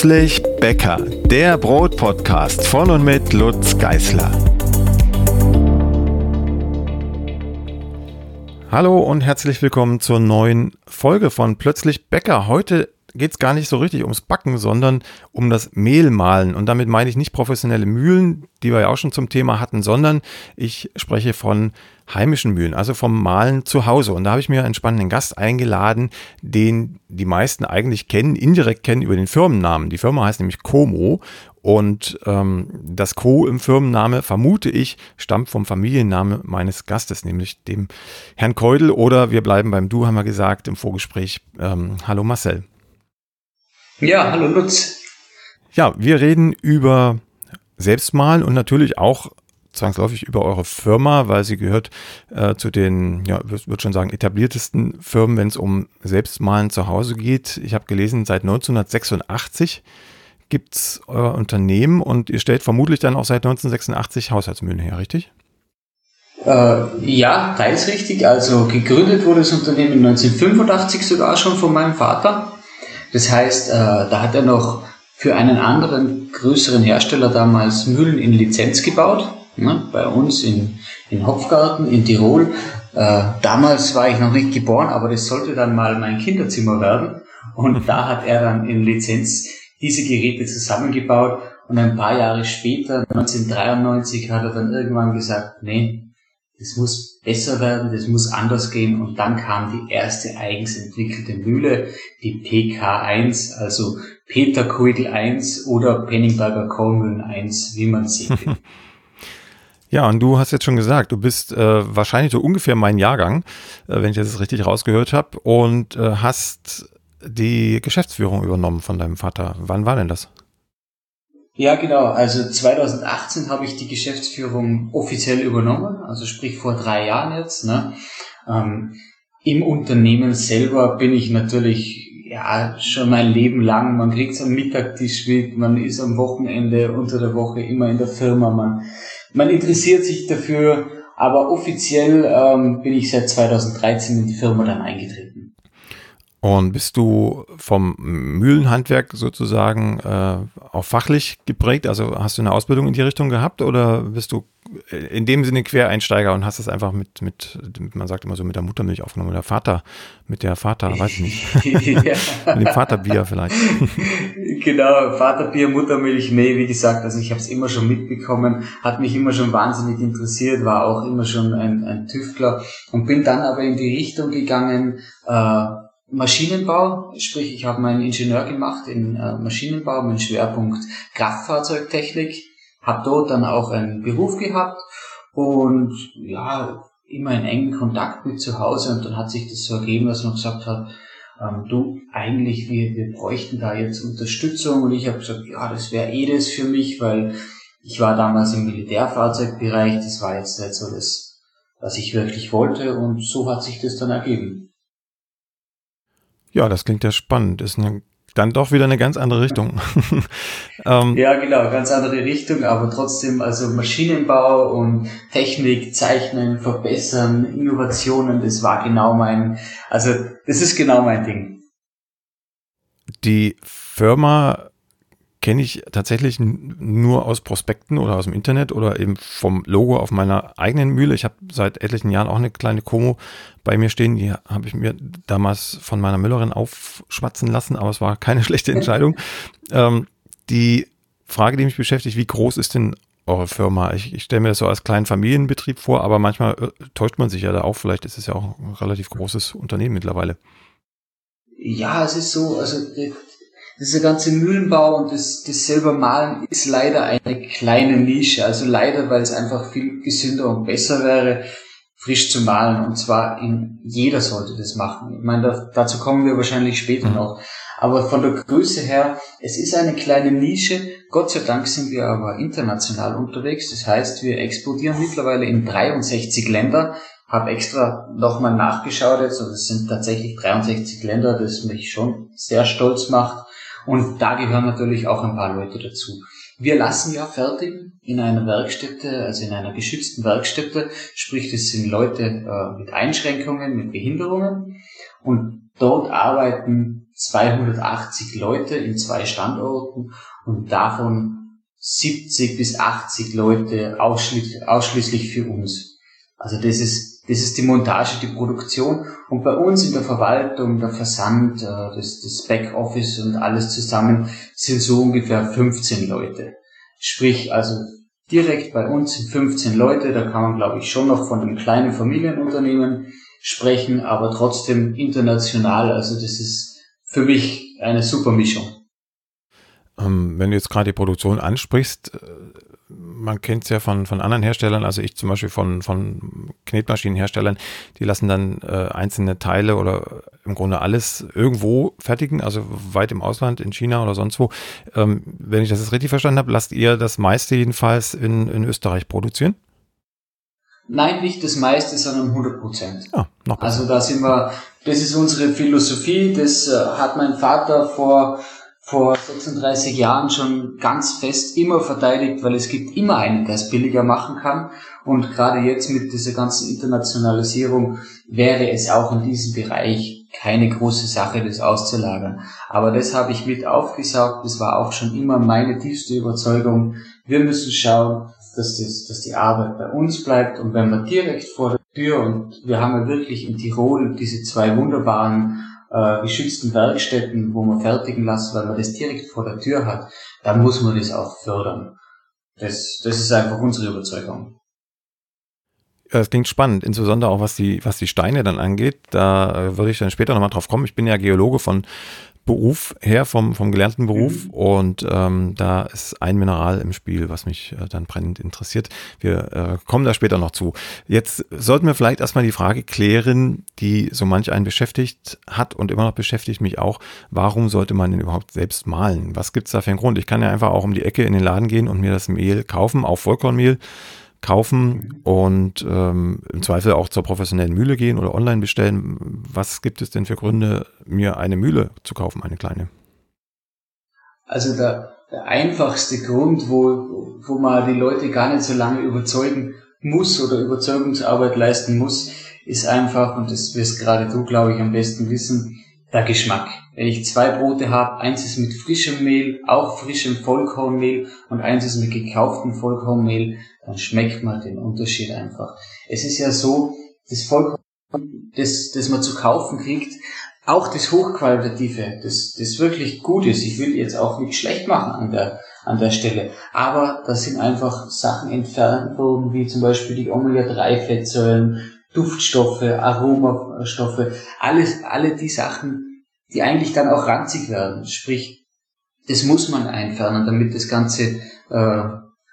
Plötzlich Bäcker, der Brotpodcast von und mit Lutz Geißler. Hallo und herzlich willkommen zur neuen Folge von Plötzlich Bäcker. Heute geht es gar nicht so richtig ums Backen, sondern um das Mehlmahlen. Und damit meine ich nicht professionelle Mühlen, die wir ja auch schon zum Thema hatten, sondern ich spreche von heimischen Mühlen, also vom Mahlen zu Hause. Und da habe ich mir einen spannenden Gast eingeladen, den die meisten eigentlich kennen, indirekt kennen über den Firmennamen. Die Firma heißt nämlich Como und ähm, das Co im Firmenname, vermute ich, stammt vom Familienname meines Gastes, nämlich dem Herrn Keudel oder wir bleiben beim Du, haben wir gesagt im Vorgespräch. Ähm, hallo Marcel. Ja, hallo Lutz. Ja, wir reden über Selbstmalen und natürlich auch zwangsläufig über eure Firma, weil sie gehört äh, zu den, ja, würde schon sagen, etabliertesten Firmen, wenn es um Selbstmalen zu Hause geht. Ich habe gelesen, seit 1986 gibt es euer Unternehmen und ihr stellt vermutlich dann auch seit 1986 Haushaltsmühlen her, richtig? Äh, ja, teils richtig. Also gegründet wurde das Unternehmen 1985 sogar schon von meinem Vater. Das heißt, äh, da hat er noch für einen anderen größeren Hersteller damals Mühlen in Lizenz gebaut, ne, bei uns in, in Hopfgarten in Tirol. Äh, damals war ich noch nicht geboren, aber das sollte dann mal mein Kinderzimmer werden. Und da hat er dann in Lizenz diese Geräte zusammengebaut. Und ein paar Jahre später, 1993, hat er dann irgendwann gesagt, nee, das muss besser werden, das muss anders gehen und dann kam die erste eigens entwickelte Mühle, die PK1, also Peter Kuigel 1 oder Penningberger Kohlmühlen 1, wie man sieht. Ja, und du hast jetzt schon gesagt, du bist äh, wahrscheinlich so ungefähr mein Jahrgang, äh, wenn ich das richtig rausgehört habe, und äh, hast die Geschäftsführung übernommen von deinem Vater. Wann war denn das? Ja, genau. Also 2018 habe ich die Geschäftsführung offiziell übernommen, also sprich vor drei Jahren jetzt. Ne? Ähm, Im Unternehmen selber bin ich natürlich ja schon mein Leben lang. Man kriegt am Mittagtisch mit, man ist am Wochenende unter der Woche immer in der Firma, man, man interessiert sich dafür. Aber offiziell ähm, bin ich seit 2013 in die Firma dann eingetreten. Und bist du vom Mühlenhandwerk sozusagen äh, auch fachlich geprägt? Also hast du eine Ausbildung in die Richtung gehabt oder bist du in dem Sinne Quereinsteiger und hast es einfach mit, mit, man sagt immer so, mit der Muttermilch aufgenommen oder Vater, mit der Vater, weiß ich nicht. mit dem Vaterbier vielleicht. genau, Vaterbier, Muttermilch, nee, wie gesagt, also ich habe es immer schon mitbekommen, hat mich immer schon wahnsinnig interessiert, war auch immer schon ein, ein Tüftler und bin dann aber in die Richtung gegangen, äh, Maschinenbau, sprich ich habe meinen Ingenieur gemacht in äh, Maschinenbau, mein Schwerpunkt Kraftfahrzeugtechnik, habe dort dann auch einen Beruf gehabt und ja, immer in engen Kontakt mit zu Hause und dann hat sich das so ergeben, dass man gesagt hat, ähm, du, eigentlich, wir, wir bräuchten da jetzt Unterstützung und ich habe gesagt, ja, das wäre eh das für mich, weil ich war damals im Militärfahrzeugbereich, das war jetzt nicht so das, was ich wirklich wollte und so hat sich das dann ergeben. Ja, das klingt ja spannend. Ist eine, dann doch wieder eine ganz andere Richtung. ähm, ja, genau, ganz andere Richtung, aber trotzdem, also Maschinenbau und Technik, Zeichnen, Verbessern, Innovationen, das war genau mein, also das ist genau mein Ding. Die Firma kenne ich tatsächlich nur aus Prospekten oder aus dem Internet oder eben vom Logo auf meiner eigenen Mühle. Ich habe seit etlichen Jahren auch eine kleine Como bei mir stehen. Die habe ich mir damals von meiner Müllerin aufschwatzen lassen, aber es war keine schlechte Entscheidung. ähm, die Frage, die mich beschäftigt, wie groß ist denn eure Firma? Ich, ich stelle mir das so als kleinen Familienbetrieb vor, aber manchmal äh, täuscht man sich ja da auch. Vielleicht ist es ja auch ein relativ großes Unternehmen mittlerweile. Ja, es ist so, also dieser ganze Mühlenbau und das, das selber Malen ist leider eine kleine Nische. Also leider, weil es einfach viel gesünder und besser wäre, frisch zu malen. Und zwar in jeder sollte das machen. Ich meine, da, dazu kommen wir wahrscheinlich später noch. Aber von der Größe her, es ist eine kleine Nische. Gott sei Dank sind wir aber international unterwegs. Das heißt, wir explodieren mittlerweile in 63 Länder. Habe extra nochmal nachgeschaut jetzt und es sind tatsächlich 63 Länder, das mich schon sehr stolz macht. Und da gehören natürlich auch ein paar Leute dazu. Wir lassen ja fertigen in einer Werkstätte, also in einer geschützten Werkstätte, sprich das sind Leute äh, mit Einschränkungen, mit Behinderungen und dort arbeiten 280 Leute in zwei Standorten und davon 70 bis 80 Leute ausschließlich, ausschließlich für uns. Also das ist, das ist die Montage, die Produktion und bei uns in der Verwaltung, der Versand, äh, das, das Backoffice und alles zusammen sind so ungefähr 15 Leute. Sprich, also direkt bei uns sind 15 Leute, da kann man glaube ich schon noch von einem kleinen Familienunternehmen sprechen, aber trotzdem international. Also das ist für mich eine super Mischung. Ähm, wenn du jetzt gerade die Produktion ansprichst, äh, man kennt es ja von, von anderen Herstellern, also ich zum Beispiel von, von Knetmaschinenherstellern, die lassen dann äh, einzelne Teile oder im Grunde alles irgendwo fertigen, also weit im Ausland, in China oder sonst wo. Ähm, wenn ich das jetzt richtig verstanden habe, lasst ihr das meiste jedenfalls in, in Österreich produzieren? Nein, nicht das meiste, sondern 100 Prozent. Ja, noch besser. Also da sind wir, das ist unsere Philosophie, das äh, hat mein Vater vor vor 36 Jahren schon ganz fest immer verteidigt, weil es gibt immer einen, der es billiger machen kann. Und gerade jetzt mit dieser ganzen Internationalisierung wäre es auch in diesem Bereich keine große Sache, das auszulagern. Aber das habe ich mit aufgesaugt. Das war auch schon immer meine tiefste Überzeugung. Wir müssen schauen, dass, das, dass die Arbeit bei uns bleibt. Und wenn wir direkt vor der Tür, und wir haben ja wirklich in Tirol diese zwei wunderbaren äh, geschützten Werkstätten, wo man fertigen lässt, weil man das direkt vor der Tür hat, dann muss man das auch fördern. Das, das ist einfach unsere Überzeugung. Das klingt spannend, insbesondere auch was die, was die Steine dann angeht. Da äh, würde ich dann später nochmal drauf kommen. Ich bin ja Geologe von Beruf her, vom, vom gelernten Beruf. Mhm. Und ähm, da ist ein Mineral im Spiel, was mich äh, dann brennend interessiert. Wir äh, kommen da später noch zu. Jetzt sollten wir vielleicht erstmal die Frage klären, die so manch einen beschäftigt hat und immer noch beschäftigt mich auch. Warum sollte man denn überhaupt selbst malen? Was gibt's da für einen Grund? Ich kann ja einfach auch um die Ecke in den Laden gehen und mir das Mehl kaufen, auch Vollkornmehl kaufen und ähm, im Zweifel auch zur professionellen Mühle gehen oder online bestellen. Was gibt es denn für Gründe, mir eine Mühle zu kaufen, eine kleine? Also der, der einfachste Grund, wo, wo man die Leute gar nicht so lange überzeugen muss oder Überzeugungsarbeit leisten muss, ist einfach, und das wirst gerade du, glaube ich, am besten wissen, der Geschmack. Wenn ich zwei Brote habe, eins ist mit frischem Mehl, auch frischem Vollkornmehl und eins ist mit gekauftem Vollkornmehl, dann schmeckt man den Unterschied einfach. Es ist ja so, das Vollkorn, das, das man zu kaufen kriegt, auch das Hochqualitative, das, das wirklich gut ist. Ich will jetzt auch nicht schlecht machen an der, an der Stelle. Aber da sind einfach Sachen entfernt worden, wie zum Beispiel die Omega-3-Fettsäuren, Duftstoffe, Aromastoffe, alles, alle die Sachen, die eigentlich dann auch ranzig werden. Sprich, das muss man entfernen, damit das Ganze äh,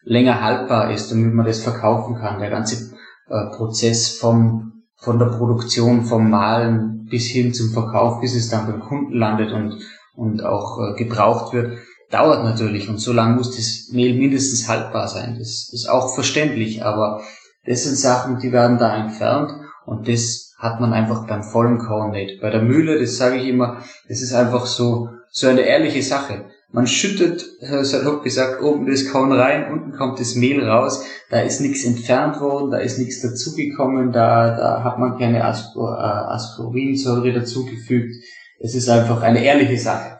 länger haltbar ist, damit man das verkaufen kann. Der ganze äh, Prozess vom, von der Produktion, vom Malen bis hin zum Verkauf, bis es dann beim Kunden landet und, und auch äh, gebraucht wird, dauert natürlich. Und so lange muss das Mehl mindestens haltbar sein. Das ist auch verständlich, aber das sind Sachen, die werden da entfernt und das hat man einfach beim vollen Korn nicht. Bei der Mühle, das sage ich immer, das ist einfach so, so eine ehrliche Sache. Man schüttet, salopp gesagt, oben das Korn rein, unten kommt das Mehl raus, da ist nichts entfernt worden, da ist nichts dazugekommen, da, da hat man keine Aspor, äh, Aspirinsäure dazugefügt. Es ist einfach eine ehrliche Sache.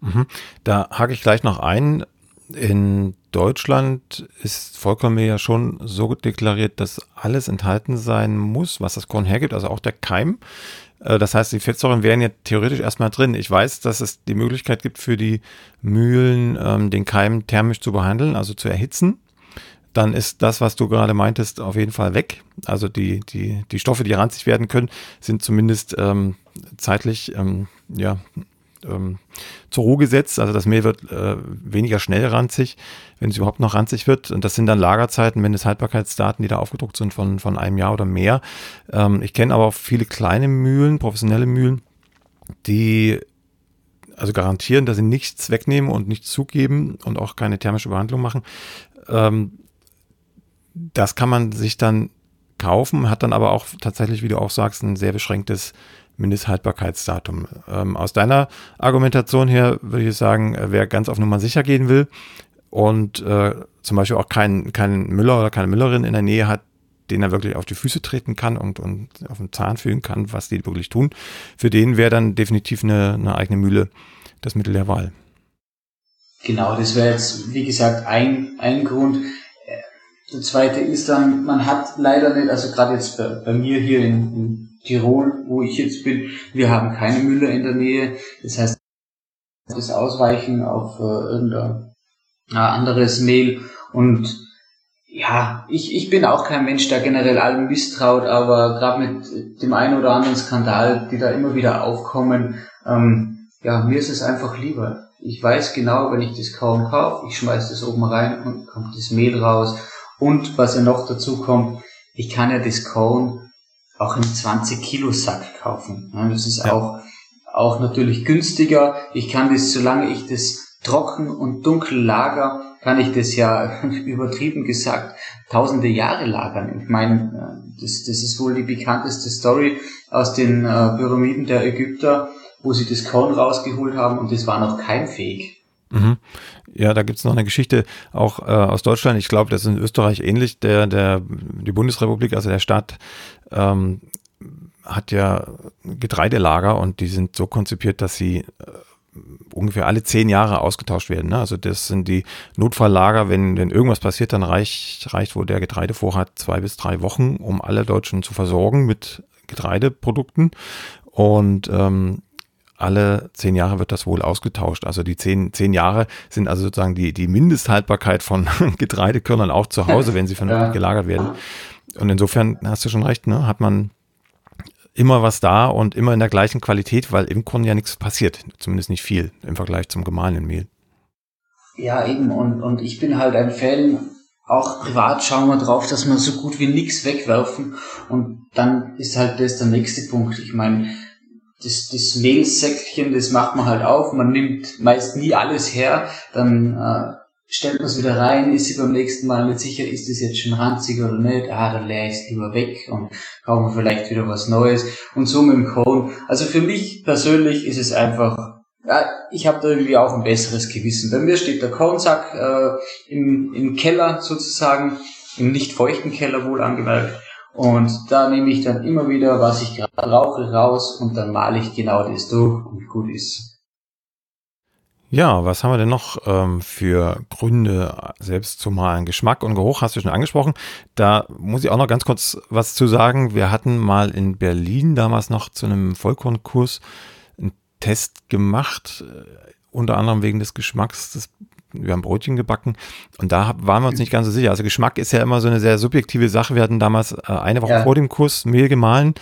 Mhm. Da hake ich gleich noch ein. In Deutschland ist Vollkornmehl ja schon so deklariert, dass alles enthalten sein muss, was das Korn hergibt, also auch der Keim. Äh, das heißt, die Fettsäuren wären ja theoretisch erstmal drin. Ich weiß, dass es die Möglichkeit gibt für die Mühlen, ähm, den Keim thermisch zu behandeln, also zu erhitzen. Dann ist das, was du gerade meintest, auf jeden Fall weg. Also die, die, die Stoffe, die ranzig werden können, sind zumindest ähm, zeitlich ähm, ja, ähm, zur Ruhe gesetzt. Also das Mehl wird äh, weniger schnell ranzig, wenn es überhaupt noch ranzig wird. Und das sind dann Lagerzeiten, Mindesthaltbarkeitsdaten, die da aufgedruckt sind von, von einem Jahr oder mehr. Ähm, ich kenne aber auch viele kleine Mühlen, professionelle Mühlen, die also garantieren, dass sie nichts wegnehmen und nichts zugeben und auch keine thermische Behandlung machen. Ähm, das kann man sich dann kaufen, hat dann aber auch tatsächlich, wie du auch sagst, ein sehr beschränktes Mindesthaltbarkeitsdatum. Ähm, aus deiner Argumentation her würde ich sagen, äh, wer ganz auf Nummer sicher gehen will und äh, zum Beispiel auch keinen kein Müller oder keine Müllerin in der Nähe hat, den er wirklich auf die Füße treten kann und, und auf den Zahn fühlen kann, was die wirklich tun, für den wäre dann definitiv eine, eine eigene Mühle das Mittel der Wahl. Genau, das wäre jetzt, wie gesagt, ein, ein Grund. Der zweite ist dann, man hat leider nicht, also gerade jetzt bei, bei mir hier in, in, Tirol, wo ich jetzt bin, wir haben keine Müller in der Nähe. Das heißt, das Ausweichen auf äh, irgendein äh, anderes Mehl. Und ja, ich, ich bin auch kein Mensch, der generell allem misstraut, aber gerade mit dem einen oder anderen Skandal, die da immer wieder aufkommen, ähm, ja, mir ist es einfach lieber. Ich weiß genau, wenn ich das kaum kaufe, ich schmeiß das oben rein und kommt das Mehl raus. Und was ja noch dazu kommt, ich kann ja das Cone auch im 20 Kilo Sack kaufen. Das ist ja. auch, auch natürlich günstiger. Ich kann das, solange ich das trocken und dunkel lager, kann ich das ja übertrieben gesagt tausende Jahre lagern. Ich meine, das, das ist wohl die bekannteste Story aus den äh, Pyramiden der Ägypter, wo sie das Korn rausgeholt haben und das war noch keimfähig. Mhm. Ja, da gibt's noch eine Geschichte auch äh, aus Deutschland. Ich glaube, das ist in Österreich ähnlich. Der, der, die Bundesrepublik, also der Staat, ähm, hat ja Getreidelager und die sind so konzipiert, dass sie äh, ungefähr alle zehn Jahre ausgetauscht werden. Ne? Also das sind die Notfalllager, wenn, wenn irgendwas passiert, dann reicht, reicht, wo der Getreidevorrat zwei bis drei Wochen, um alle Deutschen zu versorgen mit Getreideprodukten. Und ähm, alle zehn Jahre wird das wohl ausgetauscht. Also die zehn, zehn Jahre sind also sozusagen die, die Mindesthaltbarkeit von Getreidekörnern auch zu Hause, wenn sie vernünftig ja. gelagert werden. Und insofern hast du schon recht, ne? hat man immer was da und immer in der gleichen Qualität, weil im Grunde ja nichts passiert. Zumindest nicht viel im Vergleich zum gemahlenen Mehl. Ja, eben. Und, und ich bin halt ein Fan, auch privat schauen wir drauf, dass wir so gut wie nichts wegwerfen. Und dann ist halt das der nächste Punkt. Ich meine, das, das Mehlsäckchen, das macht man halt auf, man nimmt meist nie alles her, dann äh, stellt man es wieder rein, ist sie beim nächsten Mal nicht sicher, ist das jetzt schon ranzig oder nicht, ah, dann leere ich es lieber weg und kaufe vielleicht wieder was Neues. Und so mit dem Cone. Also für mich persönlich ist es einfach, ja, ich habe da irgendwie auch ein besseres Gewissen. Bei mir steht der Conesack äh, im, im Keller sozusagen, im nicht feuchten Keller wohl angemerkt und da nehme ich dann immer wieder, was ich gerade rauche, raus und dann male ich genau das durch und gut ist. Ja, was haben wir denn noch ähm, für Gründe, selbst zu malen? Geschmack und Geruch hast du schon angesprochen. Da muss ich auch noch ganz kurz was zu sagen. Wir hatten mal in Berlin damals noch zu einem Vollkornkurs einen Test gemacht, äh, unter anderem wegen des Geschmacks des wir haben Brötchen gebacken und da waren wir uns nicht ganz so sicher. Also Geschmack ist ja immer so eine sehr subjektive Sache. Wir hatten damals äh, eine Woche ja. vor dem Kurs Mehl gemahlen,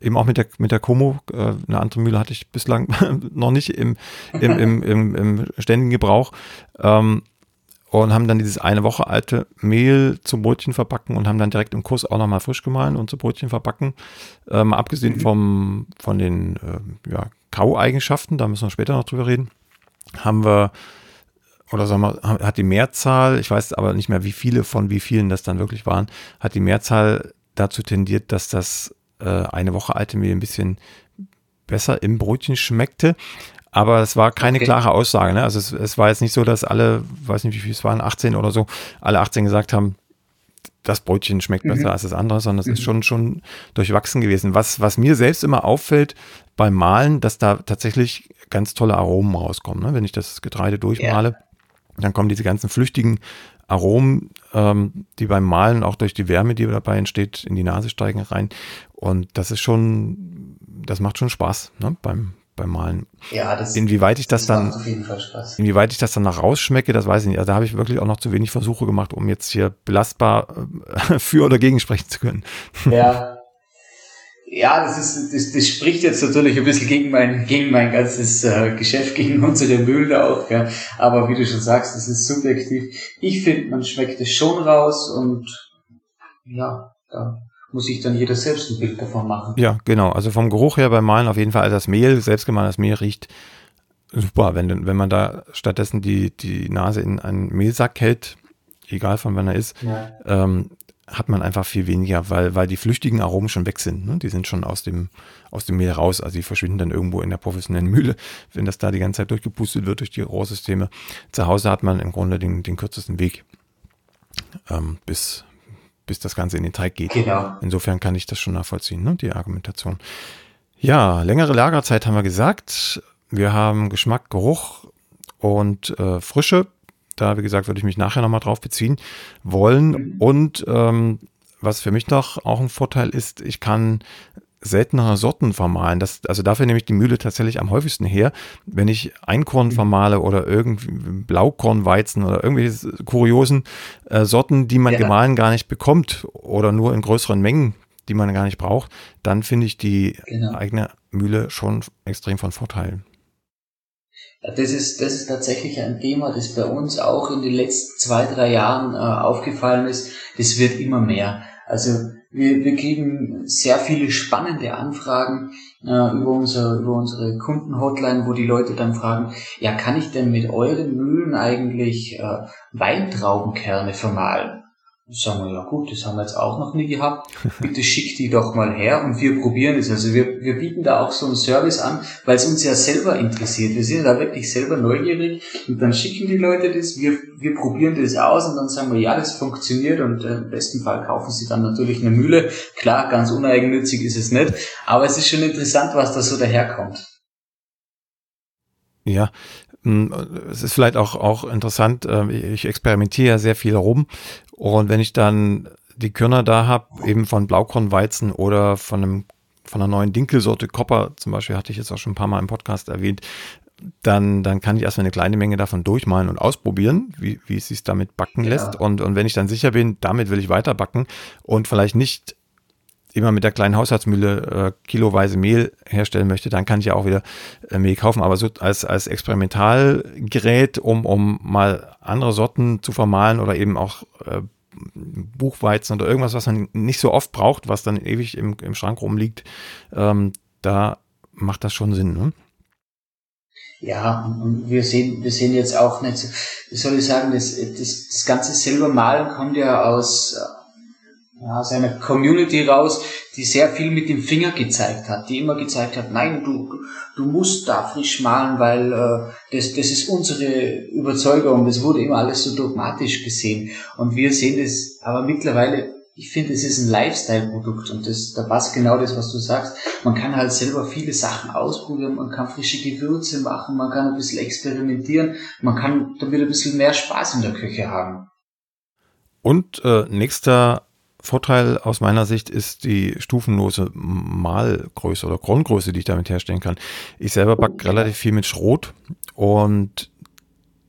eben auch mit der, mit der Como. Äh, eine andere Mühle hatte ich bislang noch nicht im, im, im, im, im ständigen Gebrauch. Ähm, und haben dann dieses eine Woche alte Mehl zum Brötchen verbacken und haben dann direkt im Kurs auch nochmal frisch gemahlen und zu Brötchen verbacken. Ähm, abgesehen vom, von den äh, ja, Kaueigenschaften, da müssen wir später noch drüber reden, haben wir oder sagen wir, hat die Mehrzahl, ich weiß aber nicht mehr, wie viele von wie vielen das dann wirklich waren, hat die Mehrzahl dazu tendiert, dass das äh, eine Woche alte Mehl ein bisschen besser im Brötchen schmeckte. Aber es war keine okay. klare Aussage. Ne? Also es, es, war jetzt nicht so, dass alle, weiß nicht wie viele es waren, 18 oder so, alle 18 gesagt haben, das Brötchen schmeckt besser mhm. als das andere, sondern es mhm. ist schon, schon durchwachsen gewesen. Was, was mir selbst immer auffällt beim Malen, dass da tatsächlich ganz tolle Aromen rauskommen. Ne? Wenn ich das Getreide durchmale, ja. Dann kommen diese ganzen flüchtigen Aromen, ähm, die beim Malen auch durch die Wärme, die dabei entsteht, in die Nase steigen rein. Und das ist schon, das macht schon Spaß ne, beim, beim Malen. Ja, das, inwieweit ich das, das dann, auf jeden Fall Spaß. inwieweit ich das dann nach rausschmecke, das weiß ich nicht. Also da habe ich wirklich auch noch zu wenig Versuche gemacht, um jetzt hier belastbar äh, für oder gegen sprechen zu können. Ja, ja, das ist, das, das spricht jetzt natürlich ein bisschen gegen mein, gegen mein ganzes äh, Geschäft, gegen unsere Mühle auch, ja. Aber wie du schon sagst, das ist subjektiv. Ich finde, man schmeckt es schon raus und ja, da muss sich dann jeder selbst ein Bild davon machen. Ja, genau. Also vom Geruch her beim Malen auf jeden Fall das Mehl, selbstgemahlenes Mehl riecht super, wenn, wenn man da stattdessen die, die Nase in einen Mehlsack hält, egal von wann er ist, ja. ähm, hat man einfach viel weniger, weil, weil die flüchtigen Aromen schon weg sind. Ne? Die sind schon aus dem, aus dem Mehl raus. Also die verschwinden dann irgendwo in der professionellen Mühle, wenn das da die ganze Zeit durchgepustet wird durch die Rohrsysteme. Zu Hause hat man im Grunde den, den kürzesten Weg ähm, bis, bis das Ganze in den Teig geht. Genau. Insofern kann ich das schon nachvollziehen, ne, die Argumentation. Ja, längere Lagerzeit haben wir gesagt. Wir haben Geschmack, Geruch und äh, Frische. Da, wie gesagt, würde ich mich nachher nochmal drauf beziehen wollen. Mhm. Und ähm, was für mich noch auch ein Vorteil ist, ich kann seltenere Sorten vermahlen. Das, also dafür nehme ich die Mühle tatsächlich am häufigsten her. Wenn ich Einkorn mhm. vermahle oder irgendwie Blaukornweizen oder irgendwelche kuriosen äh, Sorten, die man ja. gemahlen gar nicht bekommt oder nur in größeren Mengen, die man gar nicht braucht, dann finde ich die genau. eigene Mühle schon extrem von Vorteil. Das ist, das ist tatsächlich ein Thema, das bei uns auch in den letzten zwei, drei Jahren äh, aufgefallen ist. Das wird immer mehr. Also wir, wir kriegen sehr viele spannende Anfragen äh, über, unser, über unsere Kundenhotline, wo die Leute dann fragen, ja, kann ich denn mit euren Mühlen eigentlich äh, Weintraubenkerne vermahlen? Sagen wir, ja gut, das haben wir jetzt auch noch nie gehabt. Bitte schick die doch mal her und wir probieren es. Also wir, wir bieten da auch so einen Service an, weil es uns ja selber interessiert. Wir sind da wirklich selber neugierig und dann schicken die Leute das, wir, wir probieren das aus und dann sagen wir, ja, das funktioniert und äh, im besten Fall kaufen sie dann natürlich eine Mühle. Klar, ganz uneigennützig ist es nicht, aber es ist schon interessant, was da so daherkommt. Ja, es ist vielleicht auch, auch interessant, ähm, ich experimentiere ja sehr viel rum und wenn ich dann die Körner da habe, eben von Blaukornweizen oder von einem von einer neuen Dinkelsorte Copper, zum Beispiel hatte ich jetzt auch schon ein paar Mal im Podcast erwähnt, dann, dann kann ich erstmal eine kleine Menge davon durchmalen und ausprobieren, wie, wie es sich damit backen ja. lässt. Und, und wenn ich dann sicher bin, damit will ich weiter backen und vielleicht nicht immer mit der kleinen Haushaltsmühle äh, kiloweise Mehl herstellen möchte, dann kann ich ja auch wieder äh, Mehl kaufen. Aber so als, als Experimentalgerät, um, um mal andere Sorten zu vermahlen oder eben auch äh, Buchweizen oder irgendwas, was man nicht so oft braucht, was dann ewig im, im Schrank rumliegt, ähm, da macht das schon Sinn. Ne? Ja, wir sehen, wir sehen jetzt auch nicht, wie soll ich sagen, das, das, das ganze selber Malen kommt ja aus aus einer Community raus, die sehr viel mit dem Finger gezeigt hat, die immer gezeigt hat, nein, du, du musst da frisch malen, weil äh, das, das ist unsere Überzeugung. Das wurde immer alles so dogmatisch gesehen. Und wir sehen das aber mittlerweile, ich finde, es ist ein Lifestyle-Produkt und das, da passt genau das, was du sagst. Man kann halt selber viele Sachen ausprobieren, man kann frische Gewürze machen, man kann ein bisschen experimentieren, man kann damit ein bisschen mehr Spaß in der Küche haben. Und äh, nächster Vorteil aus meiner Sicht ist die stufenlose Malgröße oder Grundgröße, die ich damit herstellen kann. Ich selber backe relativ viel mit Schrot und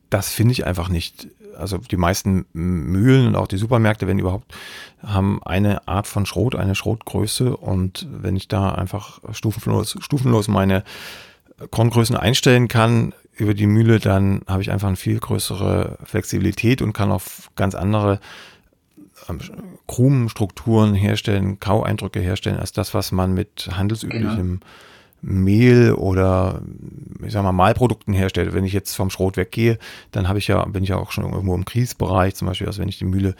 das finde ich einfach nicht. Also die meisten Mühlen und auch die Supermärkte, wenn überhaupt, haben eine Art von Schrot, eine Schrotgröße und wenn ich da einfach stufenlos, stufenlos meine Korngrößen einstellen kann über die Mühle, dann habe ich einfach eine viel größere Flexibilität und kann auf ganz andere ähm, Krumenstrukturen herstellen, Kaueindrücke herstellen, als das, was man mit handelsüblichem genau. Mehl oder ich sag mal Mahlprodukten herstellt. Wenn ich jetzt vom Schrot weggehe, dann habe ich ja, bin ich ja auch schon irgendwo im Kriesbereich, zum Beispiel, also wenn ich die Mühle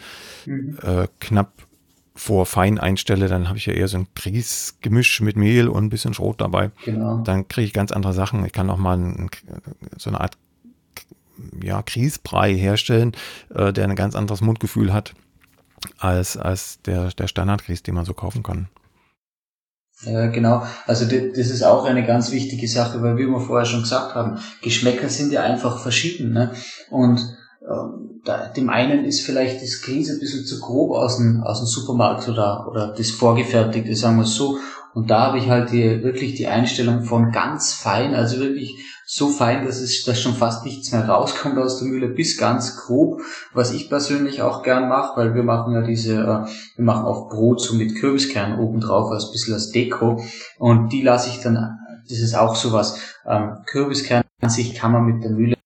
mhm. äh, knapp vor fein einstelle, dann habe ich ja eher so ein Kriesgemisch mit Mehl und ein bisschen Schrot dabei. Genau. Dann kriege ich ganz andere Sachen. Ich kann auch mal ein, so eine Art ja, Kriesbrei herstellen, äh, der ein ganz anderes Mundgefühl hat als, als der, der Standardgrieß, den man so kaufen kann. Ja, genau. Also das ist auch eine ganz wichtige Sache, weil wie wir vorher schon gesagt haben, Geschmäcker sind ja einfach verschieden. Ne? Und ähm, da, dem einen ist vielleicht das Grieß ein bisschen zu grob aus dem, aus dem Supermarkt oder, oder das vorgefertigte, sagen wir so. Und da habe ich halt die, wirklich die Einstellung von ganz fein, also wirklich so fein, dass es dass schon fast nichts mehr rauskommt aus der Mühle, bis ganz grob, was ich persönlich auch gern mache, weil wir machen ja diese, äh, wir machen auch Brot so mit Kürbiskern oben drauf, als bisschen als Deko. Und die lasse ich dann, das ist auch sowas, ähm, Kürbiskern an sich kann man mit der Mühle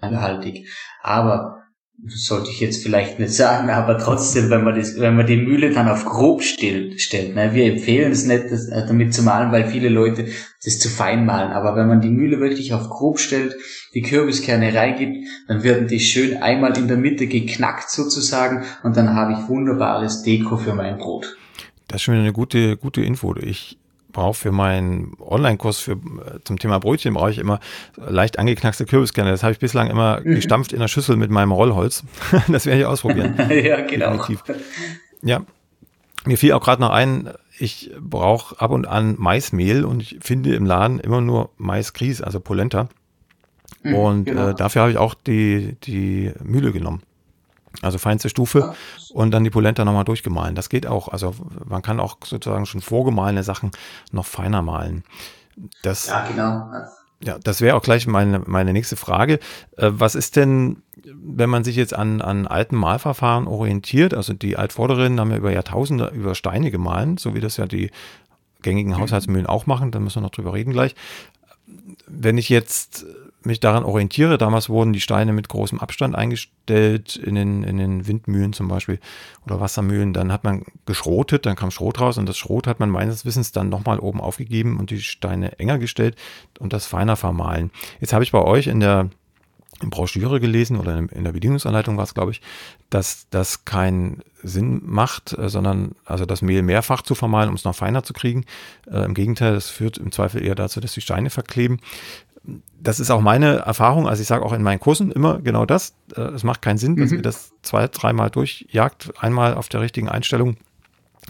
haltig. Aber sollte ich jetzt vielleicht nicht sagen, aber trotzdem, wenn man das, wenn man die Mühle dann auf grob stellt, stellt ne, wir empfehlen es nicht, das, äh, damit zu malen, weil viele Leute das zu fein malen, aber wenn man die Mühle wirklich auf grob stellt, die Kürbiskerne reingibt, dann werden die schön einmal in der Mitte geknackt sozusagen und dann habe ich wunderbares Deko für mein Brot. Das ist schon eine gute, gute Info. Ich brauche für meinen Online-Kurs für, äh, zum Thema Brötchen, brauche ich immer leicht angeknackste Kürbiskerne. Das habe ich bislang immer mhm. gestampft in der Schüssel mit meinem Rollholz. das werde ich ausprobieren. ja, genau. Definitiv. Ja, mir fiel auch gerade noch ein, ich brauche ab und an Maismehl und ich finde im Laden immer nur Maisgrieß, also Polenta. Mhm, und genau. äh, dafür habe ich auch die, die Mühle genommen. Also feinste Stufe und dann die Polenta nochmal durchgemahlen. Das geht auch. Also man kann auch sozusagen schon vorgemahlene Sachen noch feiner malen. Das, ja, genau. Ja, das wäre auch gleich meine, meine nächste Frage. Äh, was ist denn, wenn man sich jetzt an, an alten Malverfahren orientiert? Also die Altvorderinnen haben ja über Jahrtausende über Steine gemahlen, so wie das ja die gängigen mhm. Haushaltsmühlen auch machen. Da müssen wir noch drüber reden gleich. Wenn ich jetzt mich daran orientiere. Damals wurden die Steine mit großem Abstand eingestellt in den, in den Windmühlen zum Beispiel oder Wassermühlen. Dann hat man geschrotet, dann kam Schrot raus und das Schrot hat man meines Wissens dann nochmal oben aufgegeben und die Steine enger gestellt und das feiner vermahlen. Jetzt habe ich bei euch in der Broschüre gelesen oder in der Bedienungsanleitung war es, glaube ich, dass das keinen Sinn macht, äh, sondern also das Mehl mehrfach zu vermahlen, um es noch feiner zu kriegen. Äh, Im Gegenteil, das führt im Zweifel eher dazu, dass die Steine verkleben das ist auch meine Erfahrung. Also ich sage auch in meinen Kursen immer genau das. Äh, es macht keinen Sinn, dass mhm. ihr das zwei, dreimal durchjagt. Einmal auf der richtigen Einstellung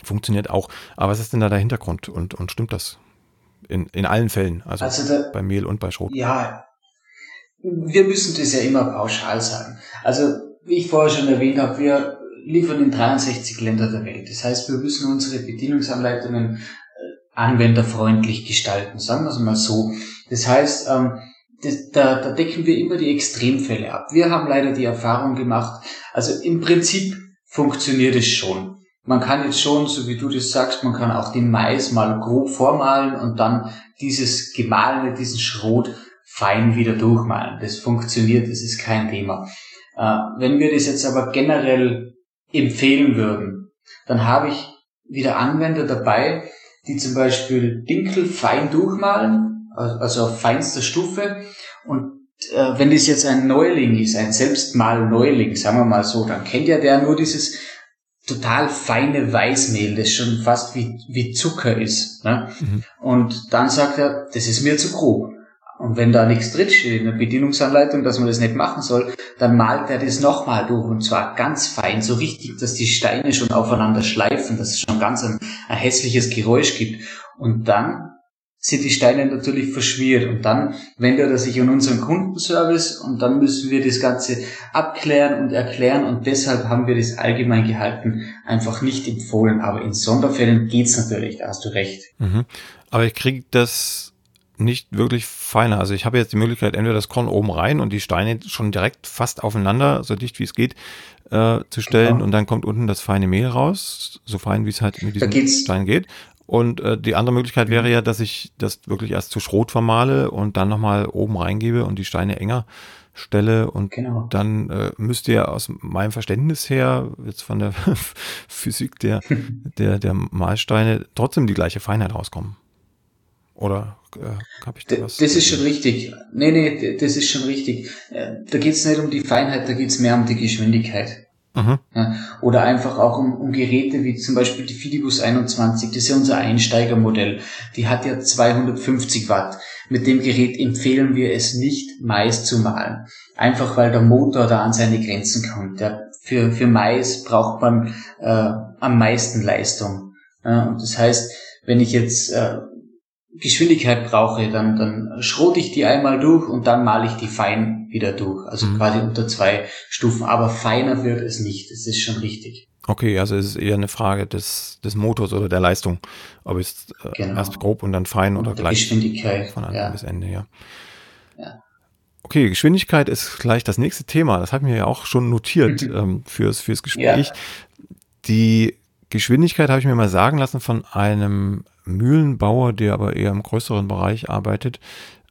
funktioniert auch. Aber was ist denn da der Hintergrund und, und stimmt das in, in allen Fällen? Also, also da, bei Mehl und bei Schrot? Ja, wir müssen das ja immer pauschal sagen. Also wie ich vorher schon erwähnt habe, wir liefern in 63 Länder der Welt. Das heißt, wir müssen unsere Bedienungsanleitungen äh, anwenderfreundlich gestalten. Sagen wir es mal so. Das heißt, ähm, das, da, da decken wir immer die Extremfälle ab. Wir haben leider die Erfahrung gemacht, also im Prinzip funktioniert es schon. Man kann jetzt schon, so wie du das sagst, man kann auch den Mais mal grob vormalen und dann dieses gemahlene, diesen Schrot fein wieder durchmalen. Das funktioniert, das ist kein Thema. Äh, wenn wir das jetzt aber generell empfehlen würden, dann habe ich wieder Anwender dabei, die zum Beispiel Dinkel fein durchmalen also auf feinster Stufe. Und äh, wenn das jetzt ein Neuling ist, ein Selbstmal-Neuling, sagen wir mal so, dann kennt ja der nur dieses total feine Weißmehl, das schon fast wie, wie Zucker ist. Ne? Mhm. Und dann sagt er, das ist mir zu grob. Und wenn da nichts drinsteht in der Bedienungsanleitung, dass man das nicht machen soll, dann malt er das nochmal durch und zwar ganz fein, so richtig, dass die Steine schon aufeinander schleifen, dass es schon ganz ein, ein hässliches Geräusch gibt. Und dann sind die Steine natürlich verschmiert. Und dann wendet er sich an unseren Kundenservice und dann müssen wir das Ganze abklären und erklären und deshalb haben wir das allgemein gehalten einfach nicht empfohlen. Aber in Sonderfällen geht's natürlich, da hast du recht. Mhm. Aber ich kriege das nicht wirklich feiner. Also ich habe jetzt die Möglichkeit, entweder das Korn oben rein und die Steine schon direkt fast aufeinander, so dicht wie es geht, äh, zu stellen genau. und dann kommt unten das feine Mehl raus, so fein wie es halt mit diesem Stein geht. Und äh, die andere Möglichkeit wäre ja, dass ich das wirklich erst zu Schrot vermale und dann nochmal oben reingebe und die Steine enger stelle. Und genau. dann äh, müsste ja aus meinem Verständnis her, jetzt von der Physik der, der, der Malsteine, trotzdem die gleiche Feinheit rauskommen. Oder äh, habe ich da was? Das ist schon richtig. Nee, nee, das ist schon richtig. Äh, da geht es nicht um die Feinheit, da geht es mehr um die Geschwindigkeit. Ja, oder einfach auch um, um Geräte wie zum Beispiel die Fidibus 21, das ist ja unser Einsteigermodell. Die hat ja 250 Watt. Mit dem Gerät empfehlen wir es nicht, Mais zu malen. Einfach weil der Motor da an seine Grenzen kommt. Ja, für, für Mais braucht man äh, am meisten Leistung. Ja, und das heißt, wenn ich jetzt äh, Geschwindigkeit brauche, dann, dann schrote ich die einmal durch und dann male ich die fein wieder durch. Also mhm. quasi unter zwei Stufen. Aber feiner wird es nicht. Das ist schon richtig. Okay, also es ist eher eine Frage des, des Motors oder der Leistung. Ob es äh, genau. erst grob und dann fein und oder gleich. Geschwindigkeit. Von Anfang ja. bis Ende, ja. ja. Okay, Geschwindigkeit ist gleich das nächste Thema. Das hat mir ja auch schon notiert ähm, fürs, fürs Gespräch. Ja. Die Geschwindigkeit habe ich mir mal sagen lassen von einem Mühlenbauer, der aber eher im größeren Bereich arbeitet,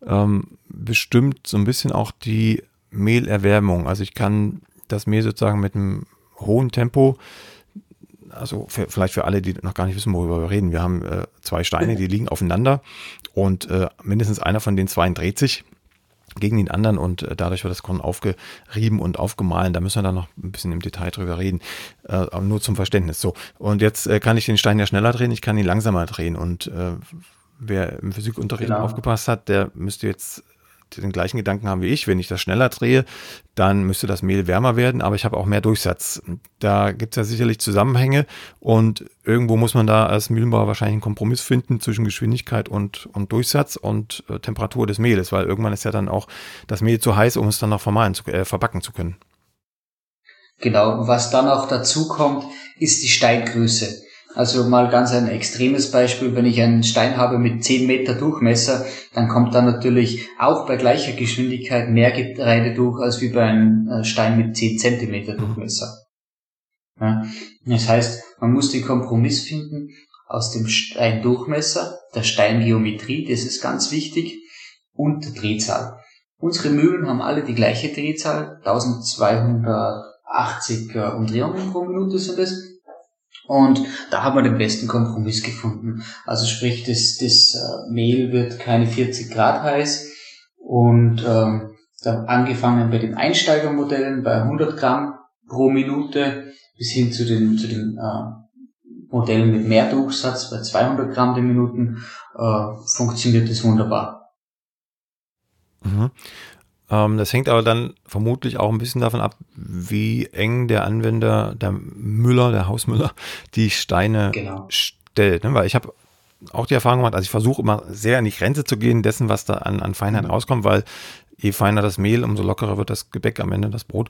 ähm, bestimmt so ein bisschen auch die Mehlerwärmung. Also ich kann das Mehl sozusagen mit einem hohen Tempo, also für, vielleicht für alle, die noch gar nicht wissen, worüber wir reden. Wir haben äh, zwei Steine, die liegen aufeinander und äh, mindestens einer von den zwei dreht sich gegen den anderen und äh, dadurch wird das Korn aufgerieben und aufgemahlen. Da müssen wir dann noch ein bisschen im Detail drüber reden, äh, aber nur zum Verständnis. So, und jetzt äh, kann ich den Stein ja schneller drehen, ich kann ihn langsamer drehen und wer im Physikunterricht genau. aufgepasst hat, der müsste jetzt den gleichen Gedanken haben wie ich. Wenn ich das schneller drehe, dann müsste das Mehl wärmer werden, aber ich habe auch mehr Durchsatz. Da gibt es ja sicherlich Zusammenhänge und irgendwo muss man da als Mühlenbauer wahrscheinlich einen Kompromiss finden zwischen Geschwindigkeit und, und Durchsatz und äh, Temperatur des Mehles, weil irgendwann ist ja dann auch das Mehl zu heiß, um es dann noch vermahlen zu, äh, verbacken zu können. Genau, was dann auch dazu kommt, ist die Steingröße. Also mal ganz ein extremes Beispiel, wenn ich einen Stein habe mit 10 Meter Durchmesser, dann kommt da natürlich auch bei gleicher Geschwindigkeit mehr Getreide durch, als wie bei einem äh, Stein mit 10 Zentimeter Durchmesser. Ja, das heißt, man muss den Kompromiss finden aus dem Steindurchmesser, der Steingeometrie, das ist ganz wichtig, und der Drehzahl. Unsere Mühlen haben alle die gleiche Drehzahl, 1280 äh, Umdrehungen pro Minute sind es. Und da haben wir den besten Kompromiss gefunden. Also sprich, das, das äh, Mehl wird keine 40 Grad heiß und ähm, da angefangen bei den Einsteigermodellen bei 100 Gramm pro Minute bis hin zu den, zu den äh, Modellen mit mehr Durchsatz bei 200 Gramm die Minuten äh, funktioniert das wunderbar. Mhm. Ähm, das hängt aber dann vermutlich auch ein bisschen davon ab, wie eng der Anwender, der Müller, der Hausmüller, die Steine genau. stellt. Ne? Weil ich habe auch die Erfahrung gemacht, also ich versuche immer sehr an die Grenze zu gehen dessen, was da an, an Feinheit mhm. rauskommt, weil je feiner das Mehl, umso lockerer wird das Gebäck am Ende, das Brot.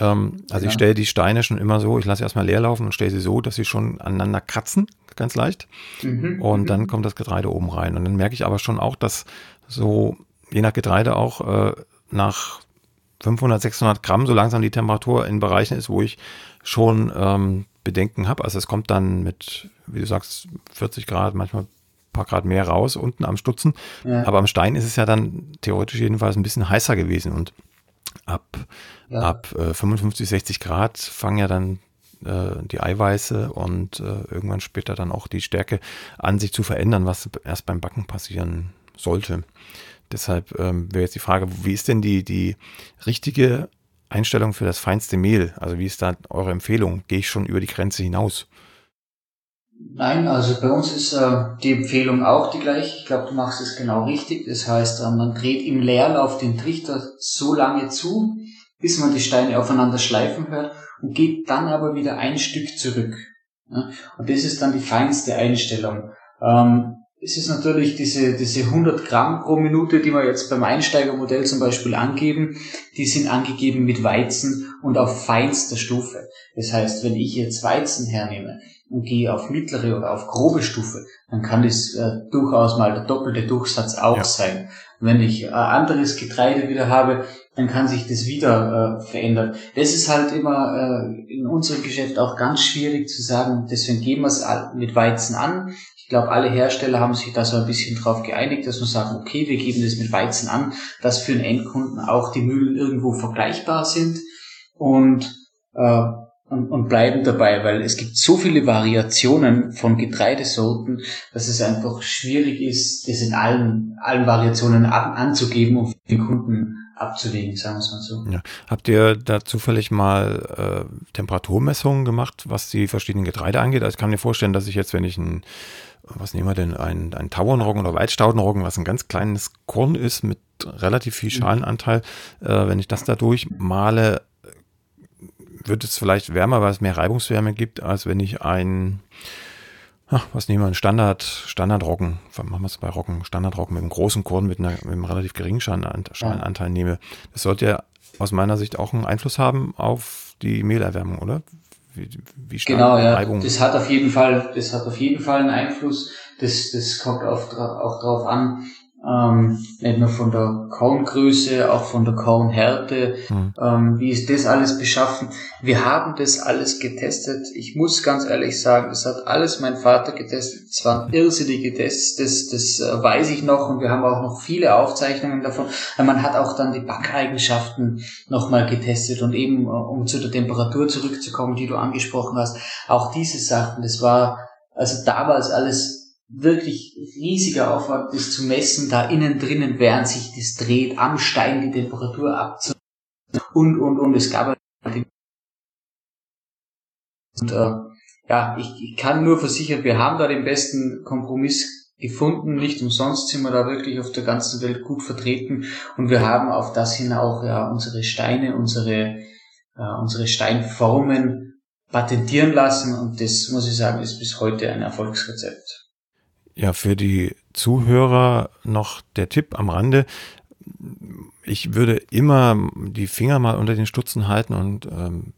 Ähm, also ja. ich stelle die Steine schon immer so, ich lasse erstmal leer laufen und stelle sie so, dass sie schon aneinander kratzen, ganz leicht. Mhm. Und dann mhm. kommt das Getreide oben rein. Und dann merke ich aber schon auch, dass so, je nach Getreide auch, äh, nach 500, 600 Gramm so langsam die Temperatur in Bereichen ist, wo ich schon ähm, Bedenken habe. Also es kommt dann mit, wie du sagst, 40 Grad, manchmal ein paar Grad mehr raus unten am Stutzen. Ja. Aber am Stein ist es ja dann theoretisch jedenfalls ein bisschen heißer gewesen. Und ab, ja. ab äh, 55, 60 Grad fangen ja dann äh, die Eiweiße und äh, irgendwann später dann auch die Stärke an sich zu verändern, was erst beim Backen passieren sollte. Deshalb ähm, wäre jetzt die Frage, wie ist denn die, die richtige Einstellung für das feinste Mehl? Also wie ist da eure Empfehlung? Gehe ich schon über die Grenze hinaus? Nein, also bei uns ist äh, die Empfehlung auch die gleiche. Ich glaube, du machst es genau richtig. Das heißt, äh, man dreht im Leerlauf den Trichter so lange zu, bis man die Steine aufeinander schleifen hört und geht dann aber wieder ein Stück zurück. Ja? Und das ist dann die feinste Einstellung. Ähm, es ist natürlich diese, diese 100 Gramm pro Minute, die wir jetzt beim Einsteigermodell zum Beispiel angeben, die sind angegeben mit Weizen und auf feinster Stufe. Das heißt, wenn ich jetzt Weizen hernehme und gehe auf mittlere oder auf grobe Stufe, dann kann das äh, durchaus mal der doppelte Durchsatz auch ja. sein. Wenn ich äh, anderes Getreide wieder habe, dann kann sich das wieder äh, verändern. Das ist halt immer äh, in unserem Geschäft auch ganz schwierig zu sagen, deswegen gehen wir es mit Weizen an glaube, alle Hersteller haben sich da so ein bisschen drauf geeinigt, dass man sagt, okay, wir geben das mit Weizen an, dass für den Endkunden auch die Mühlen irgendwo vergleichbar sind und, äh, und, und bleiben dabei, weil es gibt so viele Variationen von Getreidesorten, dass es einfach schwierig ist, das in allen, allen Variationen an, anzugeben und für den Kunden abzulegen, sagen wir es mal so. Ja. Habt ihr da zufällig mal äh, Temperaturmessungen gemacht, was die verschiedenen Getreide angeht? Also ich kann mir vorstellen, dass ich jetzt, wenn ich ein was nehmen wir denn, ein, ein Tauernroggen oder Waldstaudenroggen, was ein ganz kleines Korn ist mit relativ viel mhm. Schalenanteil. Äh, wenn ich das da durchmale, wird es vielleicht wärmer, weil es mehr Reibungswärme gibt, als wenn ich ein, ach, was nehmen wir, ein Standard, Standardroggen, machen wir es bei Roggen, Standardroggen mit einem großen Korn mit, einer, mit einem relativ geringen Schalenanteil ja. nehme. Das sollte ja aus meiner Sicht auch einen Einfluss haben auf die Mehlerwärmung, oder? wie, wie stark genau, ja. Reibung. Das hat auf jeden Fall, das hat auf jeden Fall einen Einfluss. Das, das kommt auch, auch darauf an, ähm, nicht nur von der Korngröße, auch von der Kornhärte. Mhm. Ähm, wie ist das alles beschaffen? Wir haben das alles getestet. Ich muss ganz ehrlich sagen, das hat alles mein Vater getestet. Es waren irrsinnige Tests, das, das äh, weiß ich noch und wir haben auch noch viele Aufzeichnungen davon. Man hat auch dann die Backeigenschaften nochmal getestet und eben, äh, um zu der Temperatur zurückzukommen, die du angesprochen hast, auch diese Sachen, das war also damals alles wirklich riesiger Aufwand, das zu messen, da innen drinnen, während sich das dreht, am Stein die Temperatur abzunehmen und, und, und. Es gab und, äh, ja, ich, ich kann nur versichern, wir haben da den besten Kompromiss gefunden. Nicht umsonst sind wir da wirklich auf der ganzen Welt gut vertreten und wir haben auf das hin auch ja unsere Steine, unsere, äh, unsere Steinformen patentieren lassen und das muss ich sagen, ist bis heute ein Erfolgsrezept. Ja, für die Zuhörer noch der Tipp am Rande. Ich würde immer die Finger mal unter den Stutzen halten und ähm,